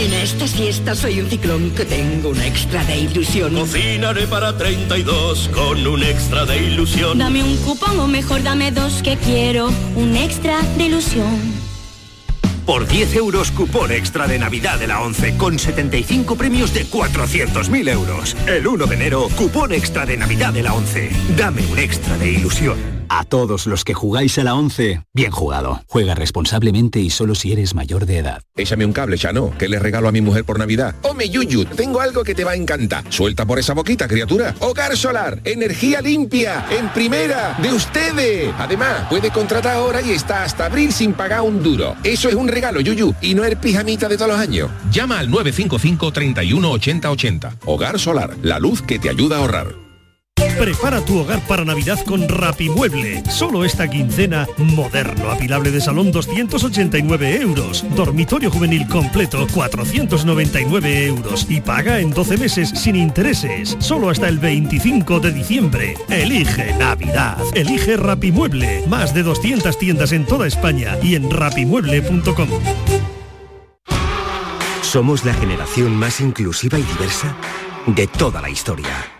En estas fiestas soy un ciclón que tengo un extra de ilusión. Cocinaré para 32 con un extra de ilusión. Dame un cupón o mejor dame dos que quiero un extra de ilusión. Por 10 euros cupón extra de Navidad de la 11 con 75 premios de 400.000 euros. El 1 de enero, cupón extra de Navidad de la 11. Dame un extra de ilusión. A todos los que jugáis a la 11, bien jugado. Juega responsablemente y solo si eres mayor de edad. Échame un cable, Chano, que le regalo a mi mujer por Navidad. Home Yuyu, tengo algo que te va a encantar. Suelta por esa boquita, criatura. Hogar Solar, energía limpia, en primera, de ustedes. Además, puede contratar ahora y está hasta abril sin pagar un duro. Eso es un regalo, Yuyu, y no el pijamita de todos los años. Llama al 955 31 80 80. Hogar Solar, la luz que te ayuda a ahorrar. Prepara tu hogar para Navidad con Rapimueble. Solo esta quincena, moderno apilable de salón 289 euros. Dormitorio juvenil completo 499 euros. Y paga en 12 meses sin intereses. Solo hasta el 25 de diciembre. Elige Navidad. Elige Rapimueble. Más de 200 tiendas en toda España y en rapimueble.com. Somos la generación más inclusiva y diversa de toda la historia.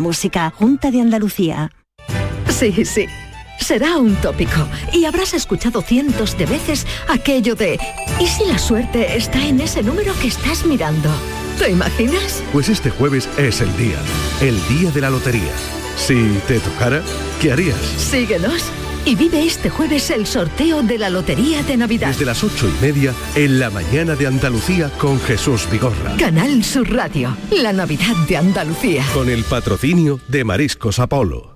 música. Junta de Andalucía. Sí, sí. Será un tópico y habrás escuchado cientos de veces aquello de ¿y si la suerte está en ese número que estás mirando? ¿Te imaginas? Pues este jueves es el día, el día de la lotería. Si te tocara, ¿qué harías? Síguenos y vive este jueves el sorteo de la Lotería de Navidad. Desde las ocho y media en la mañana de Andalucía con Jesús Vigorra. Canal Sur Radio, la Navidad de Andalucía. Con el patrocinio de Mariscos Apolo.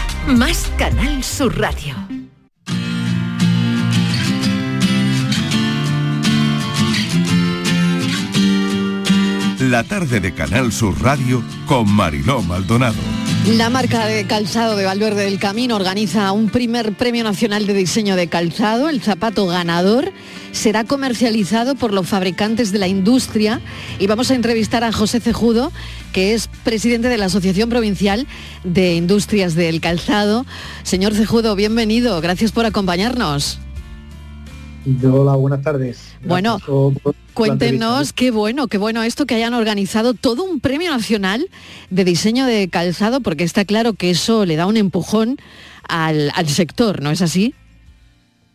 más Canal Sur Radio. La tarde de Canal Sur Radio con Mariló Maldonado. La marca de calzado de Valverde del Camino organiza un primer premio nacional de diseño de calzado. El zapato ganador será comercializado por los fabricantes de la industria y vamos a entrevistar a José Cejudo, que es presidente de la Asociación Provincial de Industrias del Calzado. Señor Cejudo, bienvenido. Gracias por acompañarnos. Hola, buenas tardes. Bueno, Gracias por Cuéntenos qué bueno, qué bueno esto que hayan organizado todo un premio nacional de diseño de calzado, porque está claro que eso le da un empujón al, al sector, ¿no es así?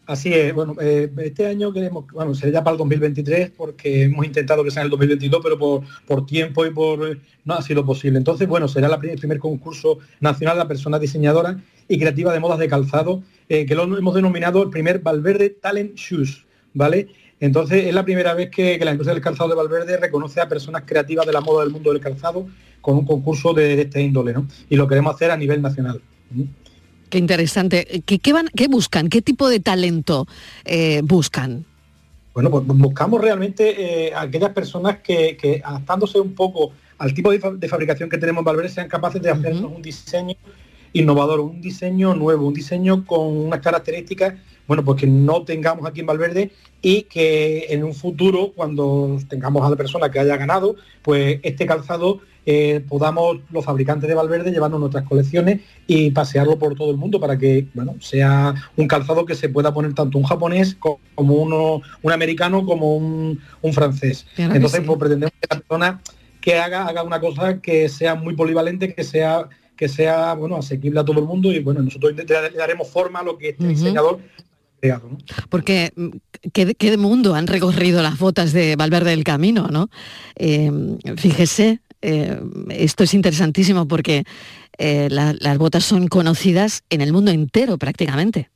Así es, bueno, eh, este año queremos, bueno, sería para el 2023 porque hemos intentado que sea en el 2022, pero por, por tiempo y por eh, no ha sido posible. Entonces, bueno, será la, el primer concurso nacional de personas diseñadoras y creativas de modas de calzado, eh, que lo hemos denominado el primer Valverde Talent Shoes, ¿vale? Entonces, es la primera vez que, la industria del calzado de Valverde reconoce a personas creativas de la moda del mundo del calzado con un concurso de, este índole, ¿no? Y lo queremos hacer a nivel nacional. Qué interesante. ¿Qué, van, qué buscan? ¿Qué tipo de talento eh, buscan? Bueno, pues buscamos realmente eh, aquellas personas que, adaptándose un poco al tipo de, fabricación que tenemos en Valverde, sean capaces de hacer un diseño innovador, un diseño nuevo, un diseño con unas características, bueno, pues que no tengamos aquí en Valverde y que en un futuro, cuando tengamos a la persona que haya ganado, pues este calzado eh, podamos los fabricantes de Valverde llevarnos nuestras colecciones y pasearlo por todo el mundo para que bueno, sea un calzado que se pueda poner tanto un japonés como uno, un americano como un, francés. Entonces, pues pretendemos que la persona que haga, haga una cosa que sea muy polivalente, que sea que sea bueno asequible a todo el mundo y bueno nosotros le daremos forma a lo que este diseñador creado, ¿no? Porque mm, ¿qué, ¿qué, mundo han recorrido las botas de Valverde del Camino, ¿no? Eh, fíjese, eh, esto es interesantísimo porque eh, las botas son conocidas en el mundo entero prácticamente.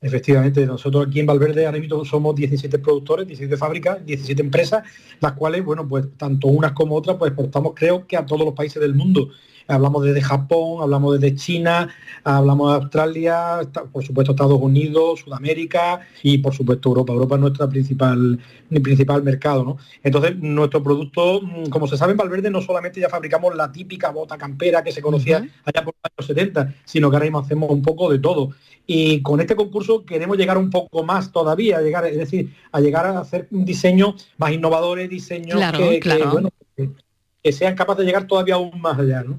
Efectivamente, nosotros aquí en Valverde ahora mismo somos 17 productores, 17 fábricas, 17 empresas, las cuales, bueno, pues tanto unas como otras, pues exportamos creo que a todos los países del mundo hablamos desde Japón, hablamos desde China, hablamos de Australia, por supuesto Estados Unidos, Sudamérica y por supuesto Europa. Europa es nuestra principal, principal mercado. ¿no? Entonces, nuestro producto, mm, como se sabe en Valverde, no solamente ya fabricamos la típica bota campera que se conocía allá por los años 70, sino que ahora mismo hacemos un poco de todo. Y con este concurso queremos llegar un poco más todavía, llegar, es decir, a llegar a hacer un diseño más innovadores, diseños que, que sean capaces de llegar todavía aún más allá. ¿no?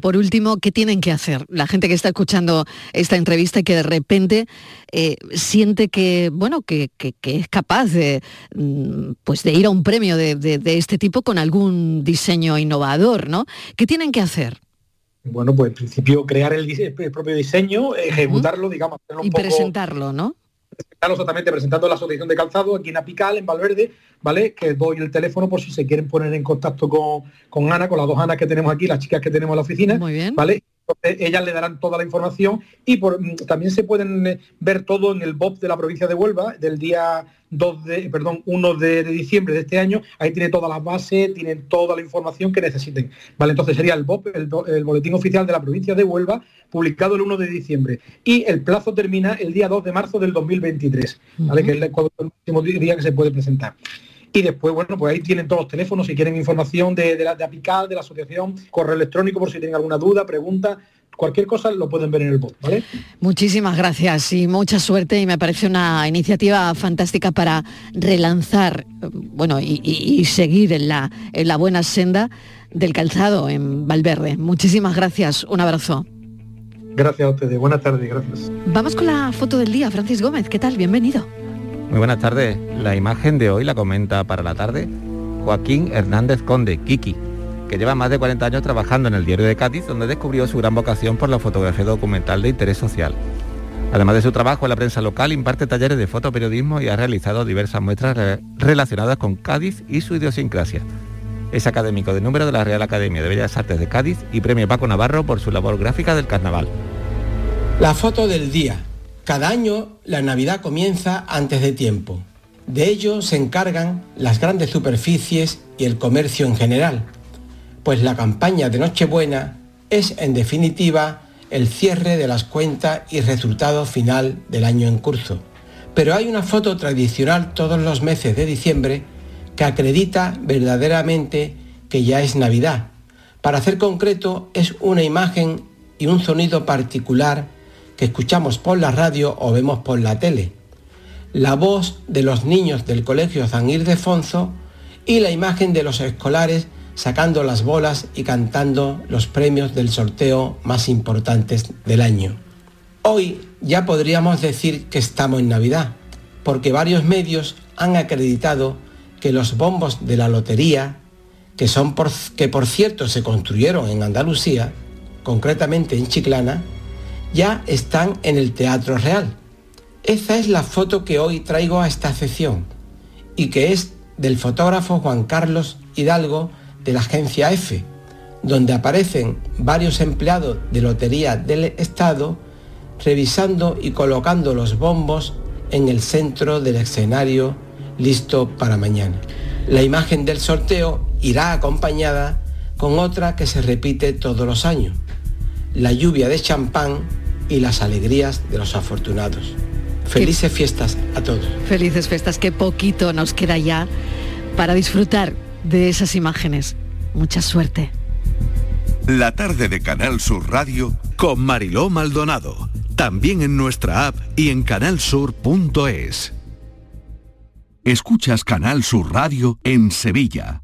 Por último, ¿qué tienen que hacer la gente que está escuchando esta entrevista y que de repente eh, siente que, bueno, que, es capaz de, mm, pues de ir a un premio de, este tipo con algún diseño innovador, ¿no? ¿Qué tienen que hacer? Bueno, pues en principio crear el, propio diseño, ejecutarlo, digamos, hacerlo un y presentarlo, ¿no? Presentarlo exactamente presentando la asociación de calzado aquí en Apical, en Valverde, ¿vale? Que doy el teléfono por si se quieren poner en contacto con, con Ana, con las dos Anas que tenemos aquí, las chicas que tenemos en la oficina. Muy bien. ¿Vale? Ellas le darán toda la información y por, mm, también se pueden eh, ver todo en el BOP de la provincia de Huelva del día 2 de, perdón, 1 de, diciembre de este año. Ahí tiene todas las bases, tienen toda la información que necesiten. Vale, entonces sería el BOP, el, boletín oficial de la provincia de Huelva, publicado el 1 de diciembre. Y el plazo termina el día 2 de marzo del 2023, ¿vale? que es el, el último día que se puede presentar. Y después, bueno, pues ahí tienen todos los teléfonos si quieren información de, la, de Apical, de la asociación, correo electrónico por si tienen alguna duda, pregunta, cualquier cosa lo pueden ver en el bot, ¿vale? Muchísimas gracias y mucha suerte y me parece una iniciativa fantástica para relanzar, bueno, y, seguir en la, en la buena senda del calzado en Valverde. Muchísimas gracias, un abrazo. Gracias a ustedes, buenas tardes, gracias. Vamos con la foto del día, Francis Gómez, ¿qué tal? Bienvenido. Muy buenas tardes. La imagen de hoy la comenta para la tarde Joaquín Hernández Conde, Kiki, que lleva más de 40 años trabajando en el diario de Cádiz, donde descubrió su gran vocación por la fotografía documental de interés social. Además de su trabajo en la prensa local, imparte talleres de fotoperiodismo y ha realizado diversas muestras relacionadas con Cádiz y su idiosincrasia. Es académico de número de la Real Academia de Bellas Artes de Cádiz y premio Paco Navarro por su labor gráfica del carnaval. La foto del día, cada año la Navidad comienza antes de tiempo. De ello se encargan las grandes superficies y el comercio en general, pues la campaña de Nochebuena es en definitiva el cierre de las cuentas y resultado final del año en curso. Pero hay una foto tradicional todos los meses de diciembre que acredita verdaderamente que ya es Navidad. Para hacer concreto es una imagen y un sonido particular que escuchamos por la radio o vemos por la tele. La voz de los niños del Colegio San Ildefonso y la imagen de los escolares sacando las bolas y cantando los premios del sorteo más importantes del año. Hoy ya podríamos decir que estamos en Navidad, porque varios medios han acreditado que los bombos de la lotería, que, son que por cierto se construyeron en Andalucía, concretamente en Chiclana, ya están en el Teatro Real. Esa es la foto que hoy traigo a esta sección y que es del fotógrafo Juan Carlos Hidalgo de la agencia F, donde aparecen varios empleados de Lotería del Estado revisando y colocando los bombos en el centro del escenario listo para mañana. La imagen del sorteo irá acompañada con otra que se repite todos los años, la lluvia de champán y las alegrías de los afortunados. Felices fiestas a todos. Felices fiestas, qué poquito nos queda ya para disfrutar de esas imágenes. Mucha suerte. La tarde de Canal Sur Radio con Mariló Maldonado. También en nuestra app y en canalsur.es. Escuchas Canal Sur Radio en Sevilla.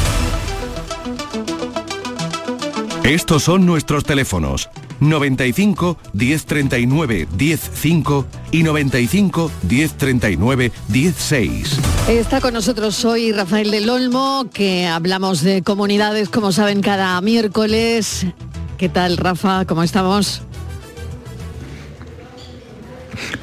Estos son nuestros teléfonos 95 1039 105 y 95 1039 16. Está con nosotros hoy Rafael del Olmo, que hablamos de comunidades, como saben, cada miércoles. ¿Qué tal, Rafa? ¿Cómo estamos?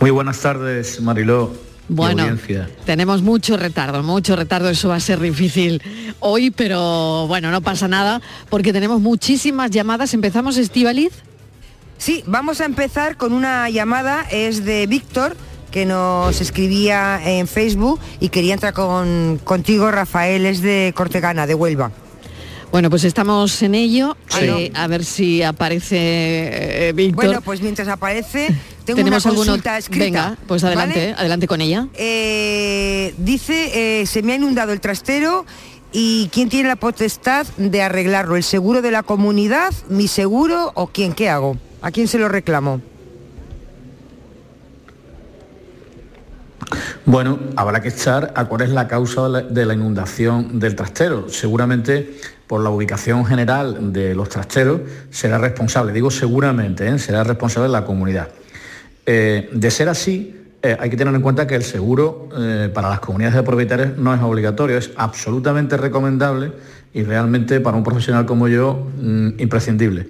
Muy buenas tardes, Mariló. Bueno, tenemos mucho retardo, mucho retardo, eso va a ser difícil hoy, pero bueno, no pasa nada, porque tenemos muchísimas llamadas. ¿Empezamos, Estivaliz? Sí, vamos a empezar con una llamada, es de Víctor, que nos escribía en Facebook y quería entrar con, contigo, Rafael, es de Cortegana, de Huelva. Bueno, pues estamos en ello. Eh, a ver si aparece eh, Víctor. Bueno, pues mientras aparece, tengo Tenemos una alguno- consulta escrita. Venga, pues adelante, adelante con ella. Eh, dice, eh, se me ha inundado el trastero y ¿quién tiene la potestad de arreglarlo? ¿El seguro de la comunidad, mi seguro o quién? ¿Qué hago? ¿A quién se lo reclamo? Bueno, habrá que echar a cuál es la causa de la, de la inundación del trastero. Seguramente por la ubicación general de los trasteros será responsable, digo seguramente, ¿eh? será responsable la comunidad. Eh, de ser así, eh, hay que tener en cuenta que el seguro eh, para las comunidades de propietarios no es obligatorio, es absolutamente recomendable y realmente para un profesional como yo mm, imprescindible.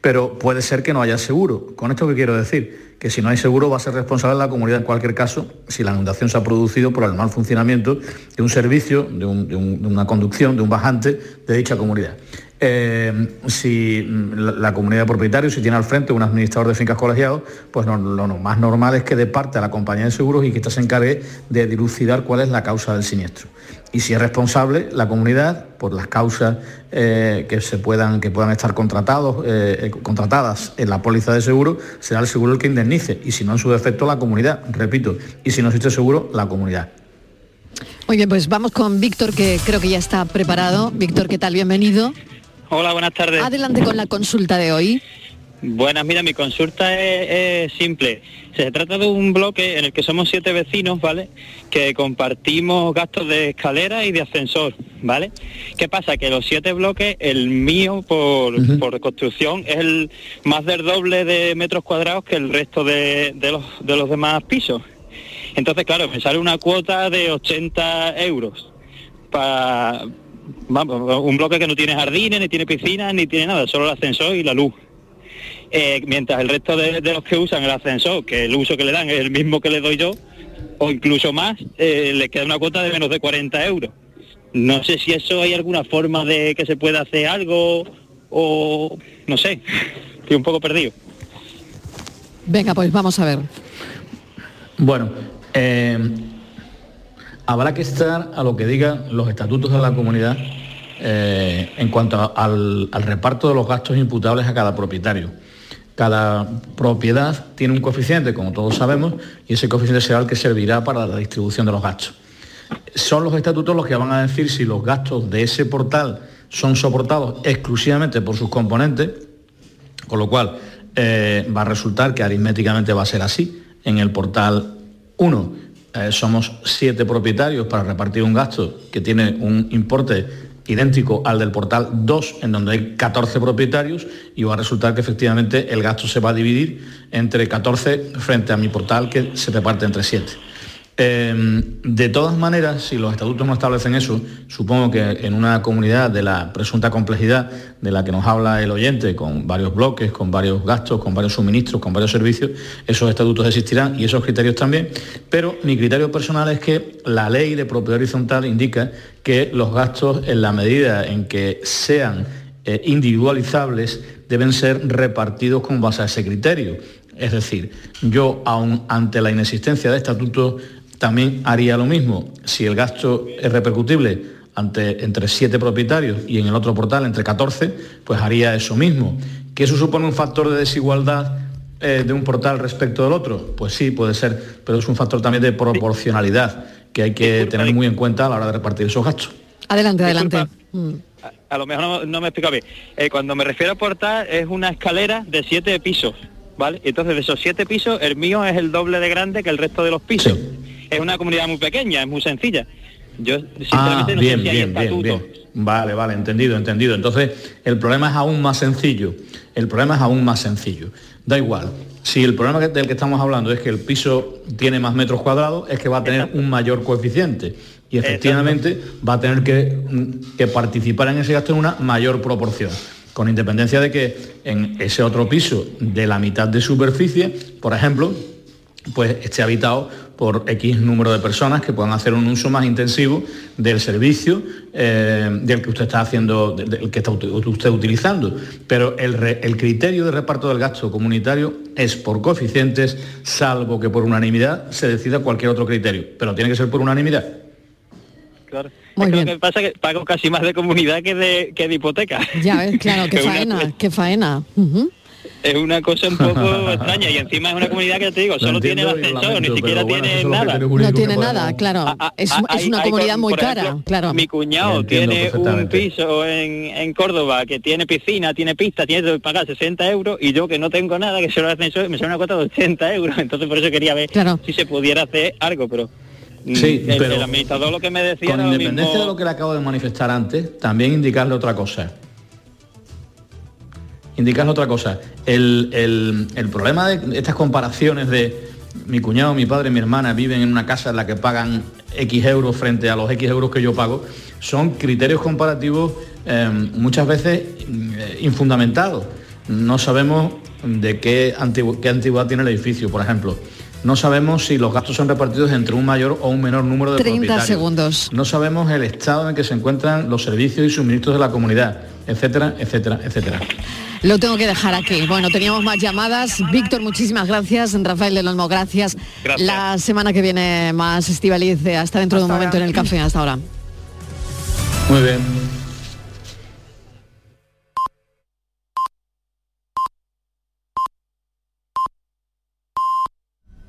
Pero puede ser que no haya seguro. ¿Con esto qué quiero decir? Que si no hay seguro va a ser responsable la comunidad en cualquier caso si la inundación se ha producido por el mal funcionamiento de un servicio, de una conducción, de un bajante de dicha comunidad. Eh, si la, comunidad de propietarios, si tiene al frente un administrador de fincas colegiados, pues lo, más normal es que de parte a la compañía de seguros y que ésta se encargue de dilucidar cuál es la causa del siniestro. Y si es responsable la comunidad por las causas eh, que se puedan que puedan estar contratados eh, contratadas en la póliza de seguro, será el seguro el que indemnice y si no en su defecto la comunidad, repito, y si no existe seguro la comunidad. Muy bien, pues vamos con Víctor que creo que ya está preparado. Víctor, ¿qué tal? Bienvenido. Hola, buenas tardes. Adelante con la consulta de hoy. Buenas, mira, mi consulta es, es, simple. Se trata de un bloque en el que somos siete vecinos, ¿vale? Que compartimos gastos de escalera y de ascensor, ¿vale? ¿Qué pasa? Que los siete bloques, el mío por, uh -huh. por construcción es el más del doble de metros cuadrados que el resto de, de, los, de los demás pisos. Entonces, claro, me sale una cuota de 80 euros para un bloque que no tiene jardines, ni tiene piscina, ni tiene nada, solo el ascensor y la luz. Eh, mientras el resto de, de, los que usan el ascensor, que el uso que le dan es el mismo que le doy yo, o incluso más, eh, les queda una cuota de menos de 40 euros. No sé si eso hay alguna forma de que se pueda hacer algo o no sé, estoy un poco perdido. Venga, pues vamos a ver. Bueno, eh, habrá que estar a lo que digan los estatutos de la comunidad eh, en cuanto al reparto de los gastos imputables a cada propietario. Cada propiedad tiene un coeficiente, como todos sabemos, y ese coeficiente será el que servirá para la distribución de los gastos. Son los estatutos los que van a decir si los gastos de ese portal son soportados exclusivamente por sus componentes, con lo cual eh, va a resultar que aritméticamente va a ser así. En el portal 1 eh, somos siete propietarios para repartir un gasto que tiene un importe idéntico al del portal 2, en donde hay 14 propietarios, y va a resultar que efectivamente el gasto se va a dividir entre 14 frente a mi portal que se reparte entre 7. Eh, de todas maneras, si los estatutos no establecen eso, supongo que en una comunidad de la presunta complejidad de la que nos habla el oyente, con varios bloques, con varios gastos, con varios suministros, con varios servicios, esos estatutos existirán y esos criterios también. Pero mi criterio personal es que la ley de propiedad horizontal indica que los gastos, en la medida en que sean eh, individualizables, deben ser repartidos con base a ese criterio. Es decir, yo, aun ante la inexistencia de estatutos, también haría lo mismo. Si el gasto es repercutible ante, entre siete propietarios y en el otro portal entre 14, pues haría eso mismo. ¿Que eso supone un factor de desigualdad eh, de un portal respecto del otro? Pues sí, puede ser, pero es un factor también de proporcionalidad que hay que tener muy en cuenta a la hora de repartir esos gastos. Adelante, adelante. Mm. A, a, lo mejor no, no me explico bien. Eh, cuando me refiero a portal es una escalera de siete pisos, ¿vale? Entonces de esos siete pisos, el mío es el doble de grande que el resto de los pisos. Sí es una comunidad muy pequeña, es muy sencilla. Yo sinceramente ah, no bien, sé si hay bien, bien, bien. Vale, vale, entendido, entendido. Entonces, el problema es aún más sencillo. El problema es aún más sencillo. Da igual. Si el problema del que estamos hablando es que el piso tiene más metros cuadrados, es que va a tener un mayor coeficiente. Y efectivamente Exacto. va a tener que, que participar en ese gasto en una mayor proporción con independencia de que en ese otro piso de la mitad de superficie, por ejemplo, pues esté habitado por X número de personas que puedan hacer un uso más intensivo del servicio eh, del que usted está haciendo, del que está usted utilizando. Pero el, re, el, criterio de reparto del gasto comunitario es por coeficientes, salvo que por unanimidad se decida cualquier otro criterio. Pero tiene que ser por unanimidad. Claro. Muy es bien. Lo que pasa es que pago casi más de comunidad que de, que de hipoteca. Ya ves, claro, qué faena, qué faena. Uh -huh es una cosa un poco extraña y encima es una comunidad que te digo, solo tiene el ascensor, lamento, ni siquiera bueno, tiene nada. No tiene nada, claro. A, a, es, hay, es, una comunidad muy cara, ejemplo, claro. Mi cuñado tiene un piso en, en, Córdoba que tiene piscina, tiene pista, tiene que pagar 60 euros y yo que no tengo nada, que solo el ascensor, me sale una cuota de 80 euros. Entonces por eso quería ver claro. si se pudiera hacer algo, pero... Sí, el, pero el administrador lo que me decía con era independencia mismo... de lo que le acabo de manifestar antes, también indicarle otra cosa indicar otra cosa. El, el, el, problema de estas comparaciones de mi cuñado, mi padre, mi hermana viven en una casa en la que pagan X euros frente a los X euros que yo pago, son criterios comparativos eh, muchas veces eh, infundamentados. No sabemos de qué, antigü qué antigüedad tiene el edificio, por ejemplo. No sabemos si los gastos son repartidos entre un mayor o un menor número de 30 propietarios. segundos. No sabemos el estado en el que se encuentran los servicios y suministros de la comunidad. etcétera, etcétera, etcétera. Lo tengo que dejar aquí. Bueno, teníamos más llamadas. Víctor, muchísimas gracias. Rafael del Olmo, gracias. Gracias. La semana que viene más Estivaliz, hasta dentro de un momento en el café. Hasta ahora. Muy bien.